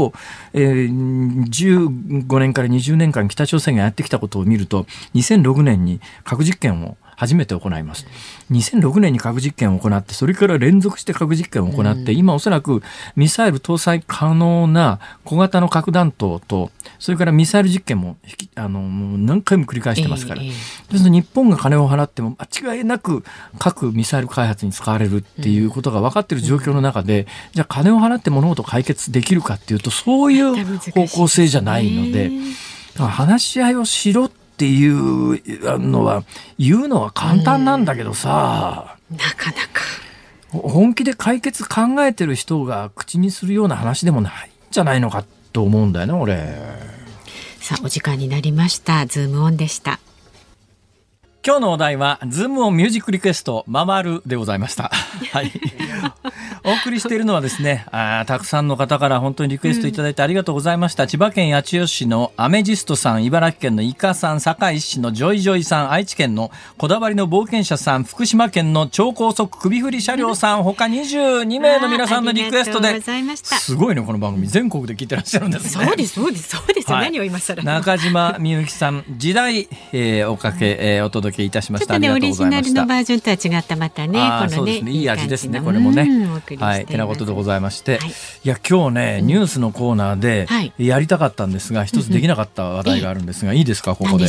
えー、15年から20年間北朝鮮がやってきたことを見ると、2006年に核実験を初めて行います。2006年に核実験を行って、それから連続して核実験を行って、今おそらくミサイル搭載可能な小型の核弾頭と、それからミサイル実験もあの何回も繰り返してますから、です日本が金を払っても間違いなく核ミサイル開発に使われるっていうことが分かっている状況の中で、じゃあ金を払って物事を解決できるかっていうと、そういう方向性じゃないので、話し合いをしろってっていうのは言うのは簡単なんだけどさ、なかなか。本気で解決考えてる人が口にするような話でもないんじゃないのかと思うんだよね俺。さあお時間になりました。ズームオンでした今日のお題は、ズームオンミュージックリクエスト、ままるでございました。[laughs] はい。お送りしているのはですね、あたくさんの方から本当にリクエストいただいてありがとうございました。うん、千葉県八千代市のアメジストさん、茨城県のイカさん、堺市のジョイジョイさん、愛知県のこだわりの冒険者さん、福島県の超高速首振り車両さん、他22名の皆さんのリクエストで、すごいね、この番組、全国で聞いてらっしゃるんですね。そうです、そうです、そうです、はい、何を今更。中島みゆきさん、時代、えー、おかけ、えー、お届届けいたしました。ね、オリジナルのバージョンとは違ったまたね、このね、ね、いい味ですね、これもね。はい、てなことでございまして、はい、いや今日ね、ニュースのコーナーでやりたかったんですが、一つできなかった話題があるんですが、いいですかここで。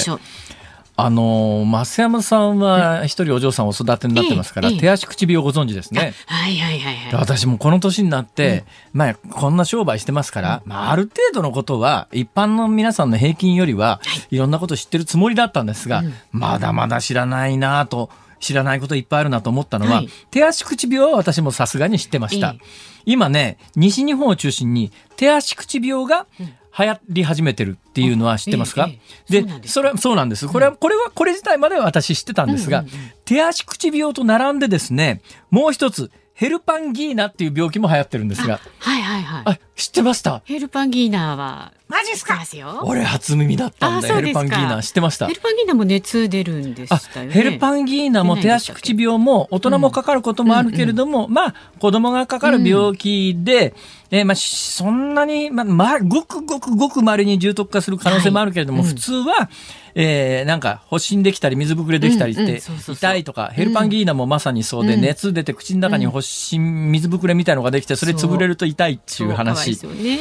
あの増山さんは一人お嬢さんを育てになってますから、手足口病ご存知ですね。はいはいはいはい。私もこの年になって、うん、まあこんな商売してますから、うん、まあある程度のことは一般の皆さんの平均よりは、い、ろんなこと知ってるつもりだったんですが、うん、まだまだ知らないなと。知らないこといっぱいあるなと思ったのは、はい、手足口病は私もさすがに知ってました。今ね、西日本を中心に手足口病が流行り始めてるっていうのは知ってますか、ええ、でそれはそうなんです。これはこれはこれ自体までは私知ってたんですが、手足口病と並んでですねもう一つヘルパンギーナっていう病気も流行ってるんですが。はいはいはい。あ、知ってました？ヘルパンギーナは。マジっすか？俺初耳だったんだヘルパンギーナ知ってました？ヘルパンギーナも熱出るんでしたよね。ヘルパンギーナも手足口病も大人もかかることもあるけれども、うんうん、まあ子供がかかる病気で、うんえー、まあ、そんなに、まあ、まあ、ごくごくごく稀に重篤化する可能性もあるけれども、はいうん、普通は、えー、なんか発疹できたり水ぶくれできたりして痛いとか、ヘルパンギーナもまさにそうで、熱出て口の中に発疹水ぶくれみたいのができてそれ潰れると痛いっていう話。そね、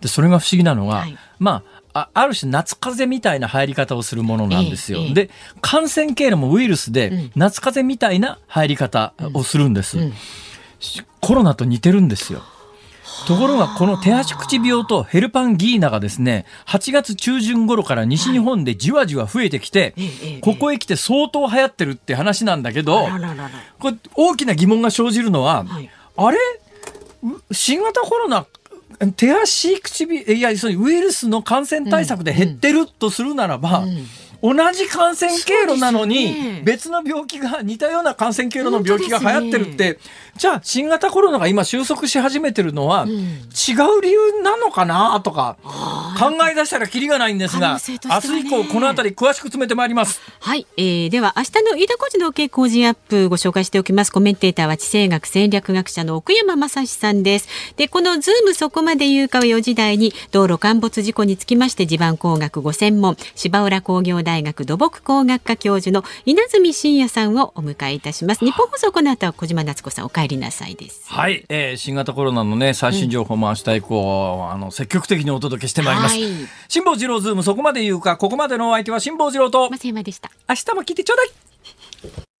でそれが不思議なのが、はい、まああある種夏風邪みたいな入り方をするものなんですよ。ええ、で感染経路もウイルスで夏風邪みたいな入り方をするんです。うん。うん、コロナと似てるんですよ。ところがこの手足口病とヘルパンギーナがですね8月中旬頃から西日本でじわじわ増えてきて、ここへ来て相当流行ってるって話なんだけどこれ大きな疑問が生じるのは、あれ？新型コロナ手足唇いやそウイルスの感染対策で減ってるとするならば、同じ感染経路なのに、別の病気が似たような感染経路の病気が流行ってるって、ね、じゃあ新型コロナが今収束し始めてるのは、違う理由なのかなとか考え出したらきりがないんですが、ね、明日以降この辺り詳しく詰めてまいります。はい、えー、では明日の飯田浩司の OK 工事アップご紹介しておきます。コメンテーターは地政学戦略学者の奥山正史さんです。で、このズームそこまで言うかは4時台に道路陥没事故につきまして地盤工学ご専門芝浦工業大学土木工学科教授の稲積真也さんをお迎えいたします。ニッポン放送この後は小島夏子さんお帰りなさいです。はい、えー、新型コロナのね最新情報も明日以降、うん、あの積極的にお届けしてまいります。辛坊治郎ズームそこまで言うかここまでのお相手は辛坊治郎と増山でした。明日も聞いてちょうだい。